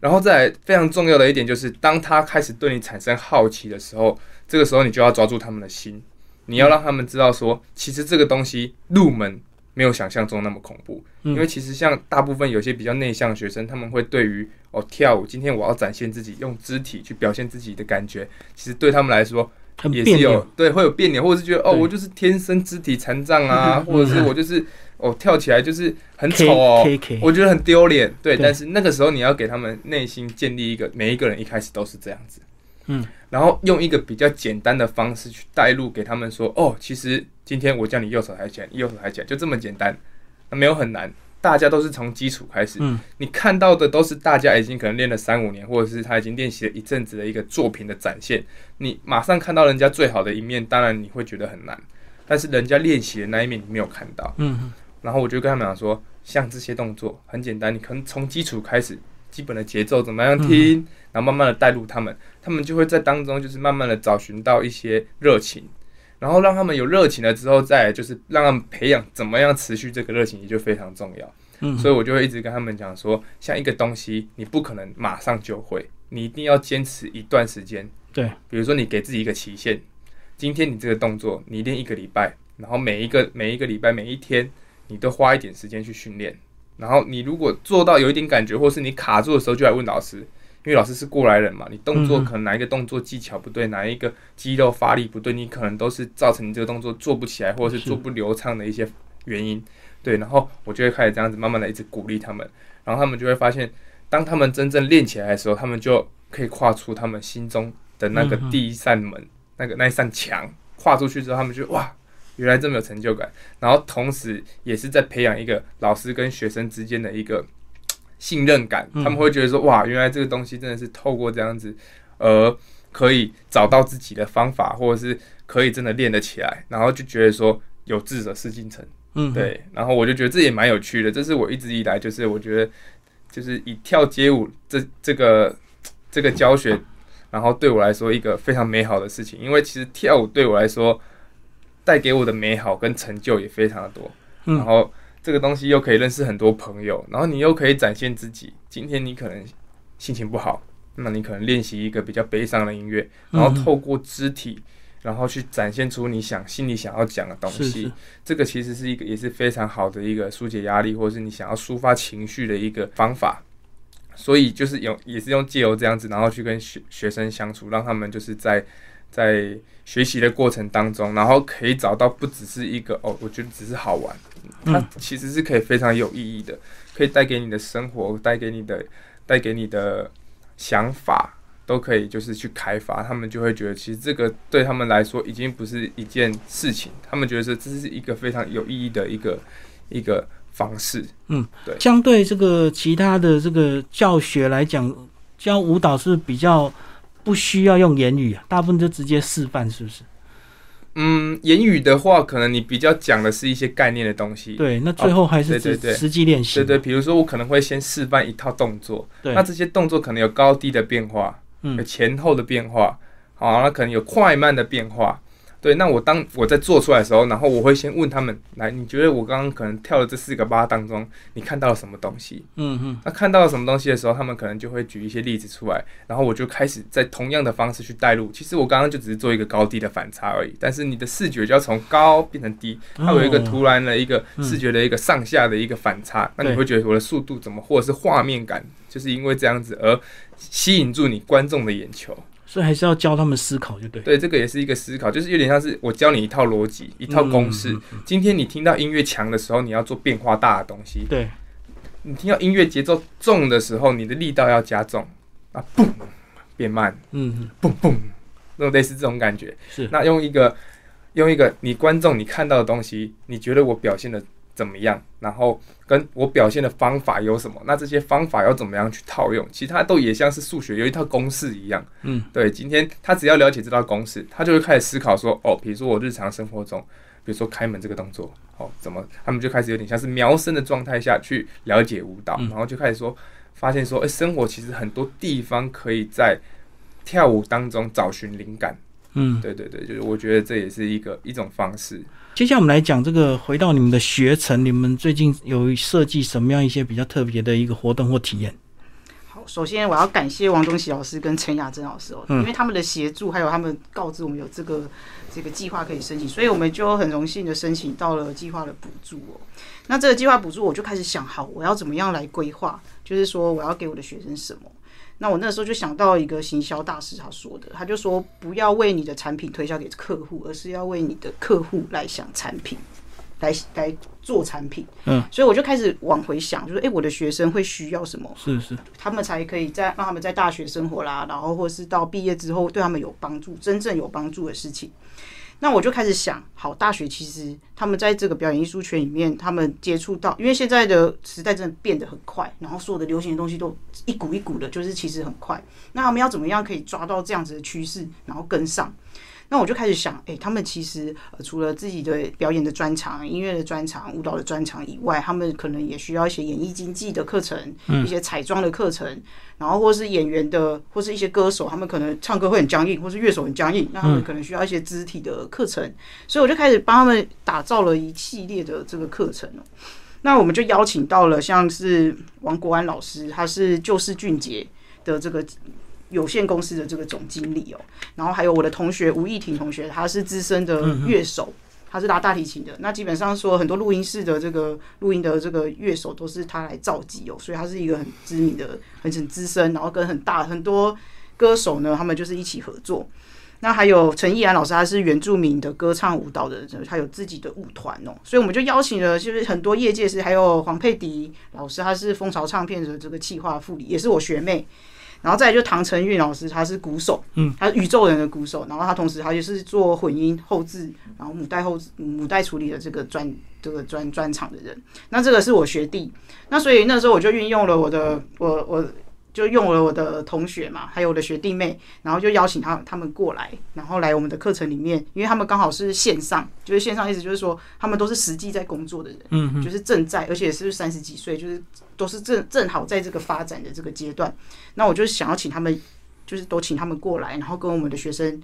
然后再来非常重要的一点就是，当他开始对你产生好奇的时候，这个时候你就要抓住他们的心，你要让他们知道说，其实这个东西入门没有想象中那么恐怖。嗯因为其实像大部分有些比较内向的学生，他们会对于哦跳舞，今天我要展现自己，用肢体去表现自己的感觉，其实对他们来说很也是有别扭，对会有别扭，或者是觉得哦，我就是天生肢体残障啊，嗯或者是我就是哦跳起来就是很丑哦 K K K，我觉得很丢脸。对，对。但是那个时候你要给他们内心建立一个，每一个人一开始都是这样子，嗯，然后用一个比较简单的方式去带入给他们说，哦，其实今天我叫你右手抬起来，右手抬起来，就这么简单，那没有很难。大家都是从基础开始，嗯你看到的都是大家已经可能练了三五年，或者是他已经练习了一阵子的一个作品的展现。你马上看到人家最好的一面，当然你会觉得很难，但是人家练习的那一面你没有看到。嗯然后我就跟他们讲说，像这些动作很简单，你可能从基础开始，基本的节奏怎么样听，然后慢慢的带入他们，他们就会在当中就是慢慢的找寻到一些热情，然后让他们有热情了之后，再就是让他们培养怎么样持续这个热情，也就非常重要。嗯，所以我就会一直跟他们讲说，像一个东西，你不可能马上就会，你一定要坚持一段时间。对，比如说你给自己一个期限，今天你这个动作你练一个礼拜，然后每一个每一个礼拜每一天，你都花一点时间去训练。然后你如果做到有一点感觉，或是你卡住的时候，就来问老师，因为老师是过来人嘛，你动作嗯可能哪一个动作技巧不对，哪一个肌肉发力不对，你可能都是造成你这个动作做不起来，或者是是做不流畅的一些原因。对，然后我就会开始这样子慢慢的一直鼓励他们，然后他们就会发现，当他们真正练起来的时候，他们就可以跨出他们心中的那个第一扇门，那个那一扇墙，跨出去之后，他们就哇，原来这么有成就感。然后同时也是在培养一个老师跟学生之间的一个信任感，嗯。他们会觉得说哇，原来这个东西真的是透过这样子，而可以找到自己的方法，或者是可以真的练得起来，然后就觉得说有志者事竟成。嗯，对，然后我就觉得这也蛮有趣的，这是我一直以来就是我觉得就是以跳街舞这这个这个教学，然后对我来说一个非常美好的事情，因为其实跳舞对我来说带给我的美好跟成就也非常的多，嗯。然后这个东西又可以认识很多朋友，然后你又可以展现自己。今天你可能心情不好，那你可能练习一个比较悲伤的音乐，然后嗯透过肢体。然后去展现出你想心里想要讲的东西，是是，这个其实是一个也是非常好的一个疏解压力，或者是你想要抒发情绪的一个方法。所以就是用也是用借由这样子，然后去跟学学生相处，让他们就是在在学习的过程当中，然后可以找到不只是一个哦，我觉得只是好玩，它嗯其实是可以非常有意义的，可以带给你的生活，带给你的带给你的想法。都可以就是去开发，他们就会觉得其实这个对他们来说已经不是一件事情，他们觉得是这是一个非常有意义的一个一个方式。嗯，对相对这个其他的这个教学来讲，教舞蹈是比较不需要用言语啊，大部分就直接示范，是不是？嗯，言语的话，可能你比较讲的是一些概念的东西。对，那最后还是对对对实际练习。对对，比如说我可能会先示范一套动作，对那这些动作可能有高低的变化，嗯有前后的变化，好，那可能有快慢的变化。对，那我当我在做出来的时候，然后我会先问他们，来，你觉得我刚刚可能跳的这四个八当中，你看到了什么东西？嗯嗯，那看到了什么东西的时候，他们可能就会举一些例子出来，然后我就开始在同样的方式去带入。其实我刚刚就只是做一个高低的反差而已，但是你的视觉就要从高变成低，它有一个哦突然的一个嗯视觉的一个上下的一个反差，那你会觉得我的速度怎么，或者是画面感，就是因为这样子而吸引住你观众的眼球。所以还是要教他们思考，就对。对，这个也是一个思考，就是有点像是我教你一套逻辑、一套公式。嗯嗯今天你听到音乐强的时候，你要做变化大的东西；对，你听到音乐节奏重的时候，你的力道要加重啊，嘣，变慢，嗯嗯，嘣嘣，那种类似这种感觉。是那用一个用一个你观众你看到的东西，你觉得我表现的怎么样？然后跟我表现的方法有什么？那这些方法要怎么样去套用？其他都也像是数学有一套公式一样。嗯，对，今天他只要了解这套公式，他就会开始思考说，哦，比如说我日常生活中，比如说开门这个动作，哦，怎么？他们就开始有点像是描生的状态下去了解舞蹈，嗯然后就开始说，发现说，哎、生活其实很多地方可以在跳舞当中找寻灵感。嗯。对对对，就是我觉得这也是一个一种方式。接下来我们来讲这个，回到你们的学程，你们最近有设计什么样一些比较特别的一个活动或体验？好，首先我要感谢王东喜老师跟陈雅珍老师哦，嗯因为他们的协助，还有他们告知我们有这个这个计划可以申请，所以我们就很荣幸的申请到了计划的补助哦。那这个计划补助，我就开始想，好，我要怎么样来规划？就是说，我要给我的学生什么？那我那时候就想到一个行销大师他说的，他就说不要为你的产品推销给客户，而是要为你的客户来想产品，来来做产品。嗯，所以我就开始往回想，就是诶，我的学生会需要什么？是是，他们才可以在让他们在大学生活啦，然后或是到毕业之后对他们有帮助，真正有帮助的事情。那我就开始想，好，大学其实他们在这个表演艺术圈里面，他们接触到，因为现在的时代真的变得很快，然后所有的流行的东西都一股一股的，就是其实很快。那他们要怎么样可以抓到这样子的趋势，然后跟上？那我就开始想，诶，他们其实、呃、除了自己的表演的专长、音乐的专长、舞蹈的专长以外，他们可能也需要一些演艺经济的课程，一些彩妆的课程，然后或是演员的，或是一些歌手，他们可能唱歌会很僵硬，或是乐手很僵硬，那他们可能需要一些肢体的课程，所以我就开始帮他们打造了一系列的这个课程哦。那我们就邀请到了像是王国安老师，他是救世俊杰的这个有限公司的这个总经理哦，然后还有我的同学吴艺婷同学，他是资深的乐手。他是拉大提琴的，那基本上说很多录音室的这个录音的这个乐手都是他来召集哦，所以他是一个很知名的、很很资深，然后跟很大很多歌手呢，他们就是一起合作。那还有陈意安老师，他是原住民的歌唱舞蹈的，他有自己的舞团哦，所以我们就邀请了，就是很多业界是，还有黄佩迪老师，他是蜂巢唱片的这个企划副理，也是我学妹。然后再来就唐承运老师，他是鼓手，嗯，他是宇宙人的鼓手，然后他同时他也是做混音后置，然后母带后母带处理的这个专这个专专场的人。那这个是我学弟，那所以那时候我就运用了我的我我就用了我的同学嘛，还有我的学弟妹，然后就邀请他他们过来，然后来我们的课程里面，因为他们刚好是线上，就是线上意思就是说他们都是实际在工作的人，嗯就是正在，而且是三十几岁，就是都是正正好在这个发展的这个阶段。那我就想要请他们，就是都请他们过来，然后跟我们的学生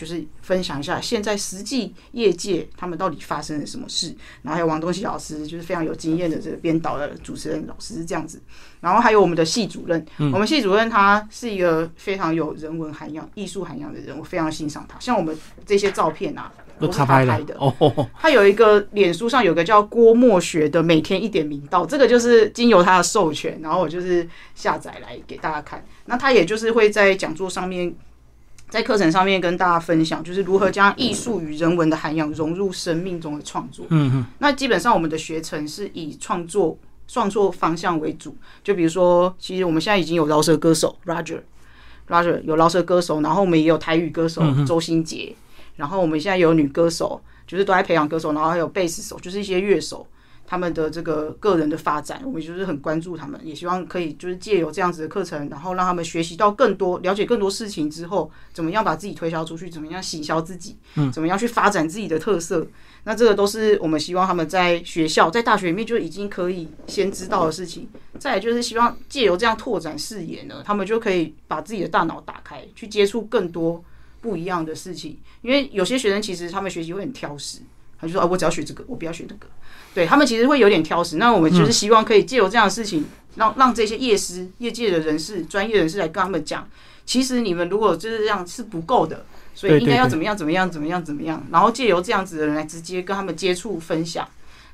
就是分享一下现在实际业界他们到底发生了什么事。然后还有王东熙老师，就是非常有经验的这个编导的主持人老师是这样子。然后还有我们的系主任，我们系主任他是一个非常有人文涵养、艺术涵养的人，我非常欣赏他。像我们这些照片啊，都都是他拍的他拍的。哦，他有一个脸书上有个叫郭墨学的每天一点名道，这个就是经由他的授权，然后我就是下载来给大家看。那他也就是会在讲座上面，在课程上面跟大家分享，就是如何将艺术与人文的涵养融入生命中的创作。嗯嗯，那基本上我们的学程是以创作创作方向为主，就比如说，其实我们现在已经有饶舌歌手 Roger。Roger 有饶舌歌手，然后我们也有台语歌手周兴杰，然后我们现在有女歌手，就是都在培养歌手，然后还有贝斯手，就是一些乐手。他们的这个个人的发展，我们就是很关注他们，也希望可以就是借由这样子的课程，然后让他们学习到更多，了解更多事情之后，怎么样把自己推销出去，怎么样行销自己，嗯，怎么样去发展自己的特色。那这个都是我们希望他们在学校、在大学里面就已经可以先知道的事情。再来就是希望借由这样拓展视野呢，他们就可以把自己的大脑打开，去接触更多不一样的事情。因为有些学生其实他们学习会很挑食，他就说啊，我只要学这个，我不要学那个。对他们其实会有点挑食。那我们就是希望可以借由这样的事情，让让这些业师、业界的人士、专业人士来跟他们讲，其实你们如果就是这样是不够的。所以应该要怎么样怎么样怎么样怎么样，然后借由这样子的人来直接跟他们接触分享，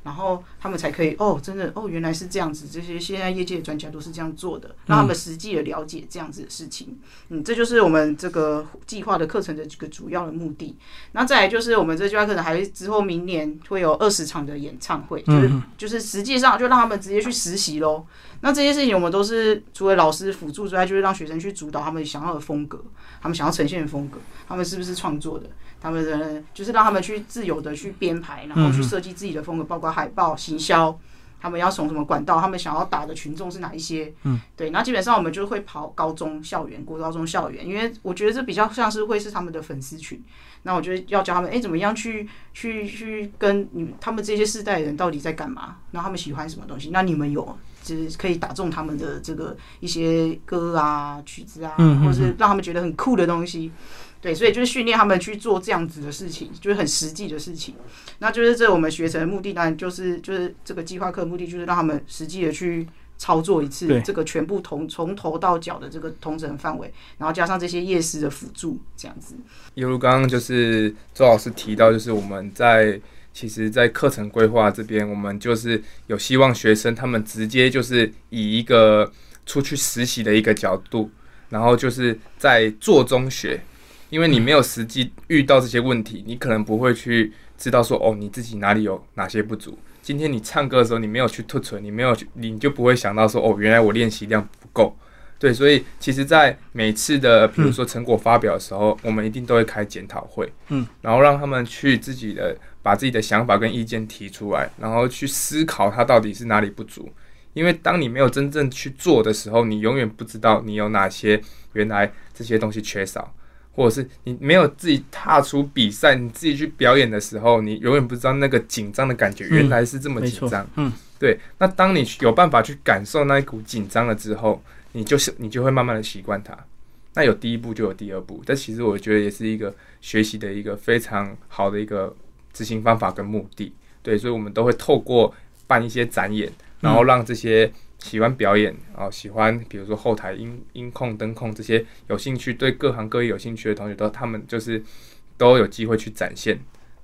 然后他们才可以哦，真的哦，原来是这样子，这些现在业界的专家都是这样做的，让他们实际的了解这样子的事情。嗯，这就是我们这个计划的课程的这个主要的目的。那再来就是我们这计划课程还之后明年会有二十场的演唱会，就是就是实际上就让他们直接去实习喽。那这些事情我们都是除了老师辅助之外，就是让学生去主导他们想要的风格，他们想要呈现的风格，他们是不是创作的，他们的就是让他们去自由的去编排，然后去设计自己的风格，包括海报、行销，他们要从什么管道，他们想要打的群众是哪一些，嗯，对。那基本上我们就会跑高中校园、国高中校园，因为我觉得这比较像是会是他们的粉丝群。那我觉得要教他们，哎、怎么样去去去跟你他们这些世代人到底在干嘛？然后他们喜欢什么东西？那你们有就是可以打中他们的这个一些歌啊、曲子啊，或者是让他们觉得很酷的东西。对，所以就是训练他们去做这样子的事情，就是很实际的事情。那就是这我们学成的目的，当然就是就是这个计划课的目的，就是让他们实际的去操作一次这个全部从从头到脚的这个同整范围，然后加上这些夜市的辅助，这样子。犹如刚刚就是周老师提到，就是我们在其实，在课程规划这边，我们就是有希望学生他们直接就是以一个出去实习的一个角度，然后就是在做中学，因为你没有实际遇到这些问题，你可能不会去知道说哦，你自己哪里有哪些不足。今天你唱歌的时候，你没有去吐唇，你没有去，你就不会想到说哦，原来我练习量不够。对，所以其实，在每次的比如说成果发表的时候，我们一定都会开检讨会，嗯，然后让他们去自己的把自己的想法跟意见提出来，然后去思考他到底是哪里不足。因为当你没有真正去做的时候，你永远不知道你有哪些原来这些东西缺少，或者是你没有自己踏出比赛，你自己去表演的时候，你永远不知道那个紧张的感觉原来是这么紧张。，嗯，对，那当你有办法去感受那一股紧张了之后，你就是你就会慢慢的习惯它。那有第一步就有第二步，但其实我觉得也是一个学习的一个非常好的一个执行方法跟目的。对，所以我们都会透过办一些展演，然后让这些喜欢表演啊、喜欢比如说后台音音控、灯控这些有兴趣、对各行各业有兴趣的同学，都他们就是都有机会去展现。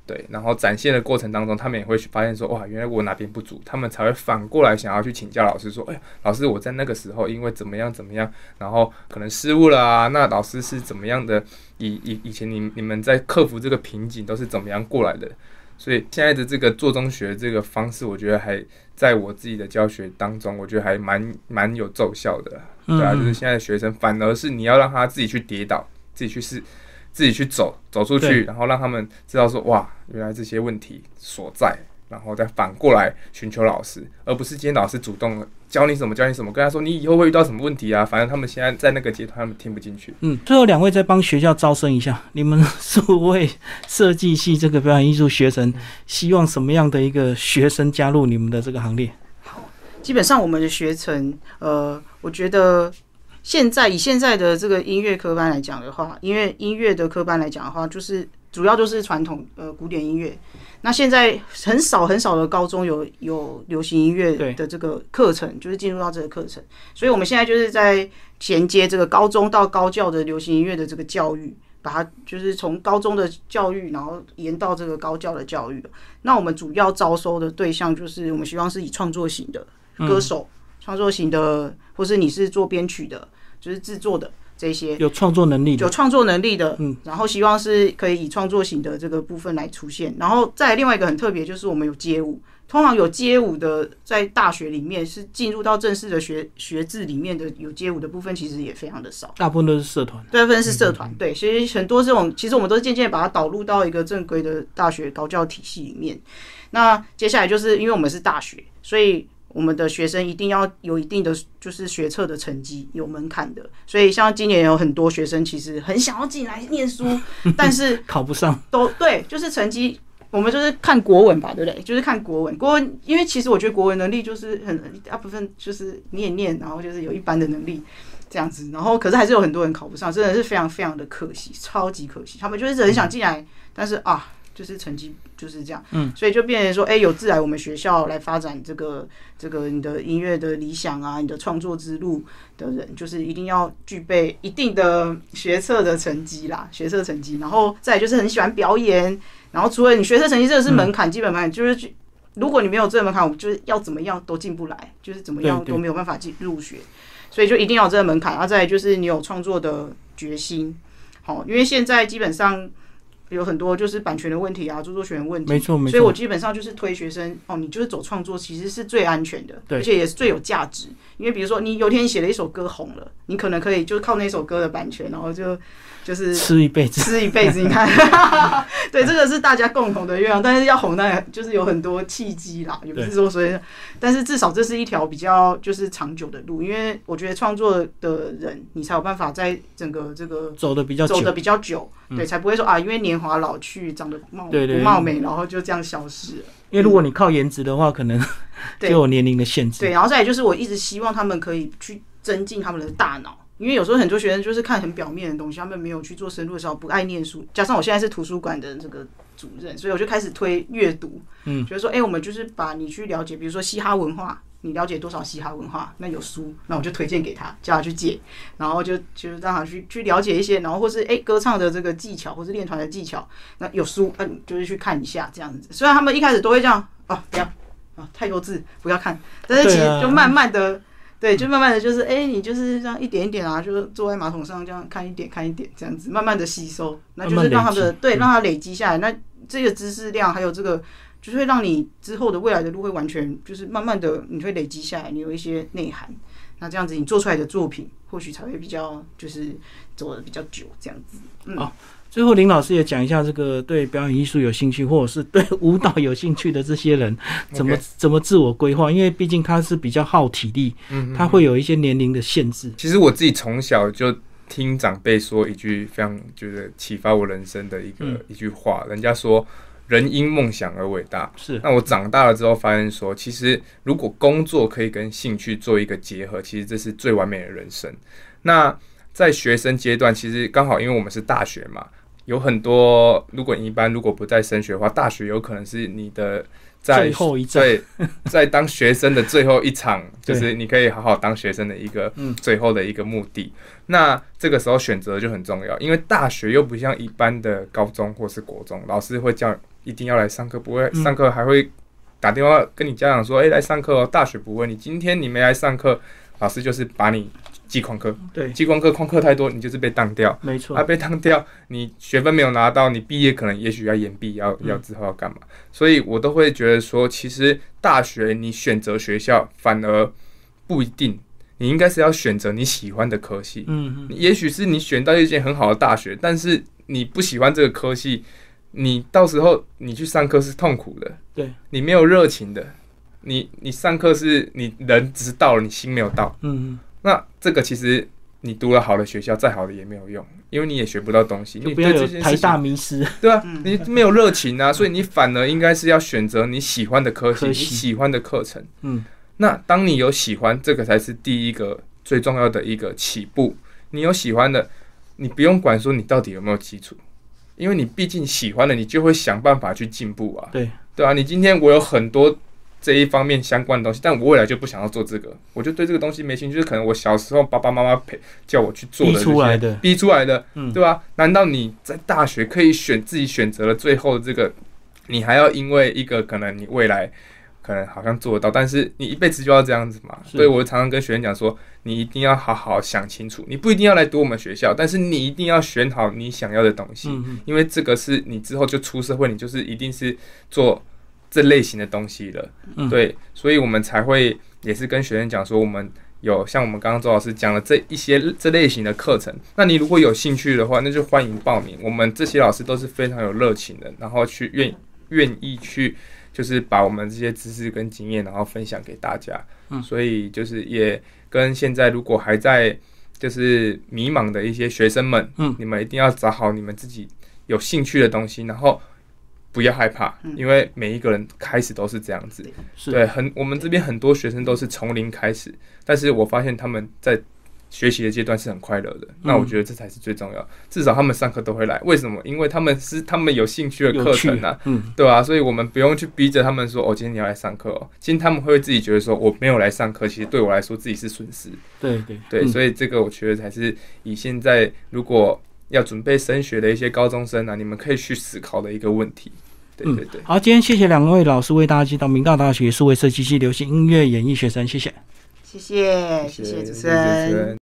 对，然后展现的过程当中，他们也会去发现说，哇，原来我哪边不足，他们才会反过来想要去请教老师说，哎，老师，我在那个时候因为怎么样怎么样，然后可能失误了啊，那老师是怎么样的？以以以前你你们在克服这个瓶颈都是怎么样过来的？所以现在的这个做中学这个方式，我觉得还在我自己的教学当中，我觉得还蛮蛮有奏效的，对啊，嗯。就是现在的学生反而是你要让他自己去跌倒，自己去试，自己去走走出去，然后让他们知道说哇，原来这些问题所在，然后再反过来寻求老师，而不是今天老师主动教你什么教你什么，跟他说你以后会遇到什么问题啊，反正他们现在在那个阶段，他们听不进去。嗯，最后两位再帮学校招生一下，你们数位设计系这个表演艺术学生，希望什么样的一个学生加入你们的这个行列？基本上我们的学程，呃，我觉得现在以现在的这个音乐科班来讲的话，音乐音乐的科班来讲的话，就是主要就是传统呃古典音乐。那现在很少很少的高中有有流行音乐的这个课程，就是进入到这个课程，所以我们现在就是在衔接这个高中到高教的流行音乐的这个教育。把它就是从高中的教育，然后延到这个高教的教育。那我们主要招收的对象就是我们希望是以创作型的歌手、创作型的，或是你是做编曲的，就是制作的这些有创作能力的有，创作能力的，嗯，然后希望是可以以创作型的这个部分来出现，然后再来另外一个很特别，就是我们有街舞，通常有街舞的，在大学里面是进入到正式的学学制里面的有街舞的部分，其实也非常的少。大部分都是社团。大部分是社团，对，所以很多这种，其实我们都是渐渐把它导入到一个正规的大学高教体系里面。那接下来就是因为我们是大学，所以我们的学生一定要有一定的就是学测的成绩，有门槛的。所以像今年有很多学生其实很想要进来念书，但是考不上。都对，就是成绩。我们就是看国文吧，对不对？就是看国文，国文，因为其实我觉得国文能力就是很大部分就是念念，然后就是有一般的能力这样子，然后可是还是有很多人考不上，真的是非常非常的可惜，超级可惜。他们就是很想进来，但是啊，就是成绩就是这样，嗯，所以就变成说，哎，有自来我们学校来发展这个这个你的音乐的理想啊，你的创作之路的人，就是一定要具备一定的学测的成绩啦，学测成绩，然后再就是很喜欢表演。然后除了你学测成绩这个是门槛，基本门槛就是如果你没有这个门槛，我就是要怎么样都进不来，就是怎么样都没有办法进入学，所以就一定要这个门槛。然后再就是你有创作的决心，好，因为现在基本上有很多就是版权的问题啊，著作权问题，没错没错。所以我基本上就是推学生哦，你就是走创作，其实是最安全的，而且也是最有价值。因为比如说你有天写了一首歌红了，你可能可以就是靠那首歌的版权，然后就。就是吃一辈子，吃一辈子。你看，对，这个是大家共同的愿望。但是要红，那就是有很多契机啦，也不是说所以。但是至少这是一条比较就是长久的路，因为我觉得创作的人，你才有办法在整个这个走的比较走的比较久，对，才不会说啊，因为年华老去，长得貌不貌美，然后就这样消失了。因为如果你靠颜值的话，可能就有年龄的限制。对，然后再就是我一直希望他们可以去增进他们的大脑。因为有时候很多学生就是看很表面的东西，他们没有去做深入的时候，不爱念书。加上我现在是图书馆的这个主任，所以我就开始推阅读。嗯，觉得说，哎，我们就是把你去了解，比如说嘻哈文化，你了解多少嘻哈文化？那有书，那我就推荐给他，叫他去借，然后就就让他去去了解一些，然后或是哎歌唱的这个技巧，或是练团的技巧。那有书，嗯，就是去看一下这样子。虽然他们一开始都会这样，哦，不要啊，太多字不要看，但是其实就慢慢的。对，就慢慢的就是，哎，你就是这样一点一点啊，就是坐在马桶上这样看一点看一点这样子，慢慢的吸收，那就是让他的对，让他累积下来，那这个知识量还有这个，就是会让你之后的未来的路会完全就是慢慢的你会累积下来，你有一些内涵，那这样子你做出来的作品或许才会比较就是走的比较久这样子，嗯。最后，林老师也讲一下这个对表演艺术有兴趣，或者是对舞蹈有兴趣的这些人，怎么怎么自我规划？因为毕竟他是比较耗体力，嗯，他会有一些年龄的限制。其实我自己从小就听长辈说一句非常就是启发我人生的一个一句话，人家说“人因梦想而伟大”。是。那我长大了之后发现说，其实如果工作可以跟兴趣做一个结合，其实这是最完美的人生。那在学生阶段，其实刚好因为我们是大学嘛。有很多，如果你一般如果不在升学的话，大学有可能是你的在在在当学生的最后一场，就是你可以好好当学生的一个最后的一个目的。那这个时候选择就很重要，因为大学又不像一般的高中或是国中，老师会叫一定要来上课，不会上课还会打电话跟你家长说：“哎，来上课哦。”大学不会，你今天你没来上课，老师就是把你。记旷课，对，记旷课，旷课太多，你就是被当掉，没错，啊，被当掉，你学分没有拿到，你毕业可能也许要延毕，要要之后要干嘛？所以我都会觉得说，其实大学你选择学校反而不一定，你应该是要选择你喜欢的科系，嗯嗯，也许是你选到一间很好的大学，但是你不喜欢这个科系，你到时候你去上课是痛苦的，对。你没有热情的，你你上课是你人只是到了，你心没有到，嗯嗯。那这个其实你读了好的学校，再好的也没有用，因为你也学不到东西。你不要有台大迷失，对吧？你没有热情啊，所以你反而应该是要选择你喜欢的科系，你喜欢的课程。嗯，那当你有喜欢，这个才是第一个最重要的一个起步。你有喜欢的，你不用管说你到底有没有基础，因为你毕竟喜欢的，你就会想办法去进步啊。对，对啊，你今天我有很多。这一方面相关的东西，但我未来就不想要做这个，我就对这个东西没兴趣。就是可能我小时候爸爸妈妈陪叫我去做的，逼出来的，逼出来的，嗯，对吧？难道你在大学可以选自己选择了最后这个，你还要因为一个可能你未来可能好像做得到，但是你一辈子就要这样子嘛？所以我常常跟学生讲说，你一定要好好想清楚，你不一定要来读我们学校，但是你一定要选好你想要的东西，因为这个是你之后就出社会，你就是一定是做。这类型的东西了。嗯对，所以我们才会也是跟学生讲说，我们有像我们刚刚周老师讲的这一些这类型的课程。那你如果有兴趣的话，那就欢迎报名。我们这些老师都是非常有热情的，然后去愿愿意去。就是把我们这些知识跟经验，然后分享给大家。嗯所以就是也跟现在如果还在就是迷茫的一些学生们，嗯你们一定要找好你们自己有兴趣的东西，然后不要害怕，因为每一个人开始都是这样子。是对，很我们这边很多学生都是从零开始，但是我发现他们在学习的阶段是很快乐的。那我觉得这才是最重要，至少他们上课都会来。为什么？因为他们是他们有兴趣的课程啊，嗯，对啊，所以我们不用去逼着他们说，哦，今天你要来上课哦。其实他们会自己觉得说，我没有来上课，其实对我来说自己是损失。对对对，嗯所以这个我觉得才是以现在如果要准备升学的一些高中生啊，你们可以去思考的一个问题。对嗯对对，好，今天谢谢两位老师为大家介绍明道大学数位设计系流行音乐演艺学生，谢谢。谢谢谢谢主持人。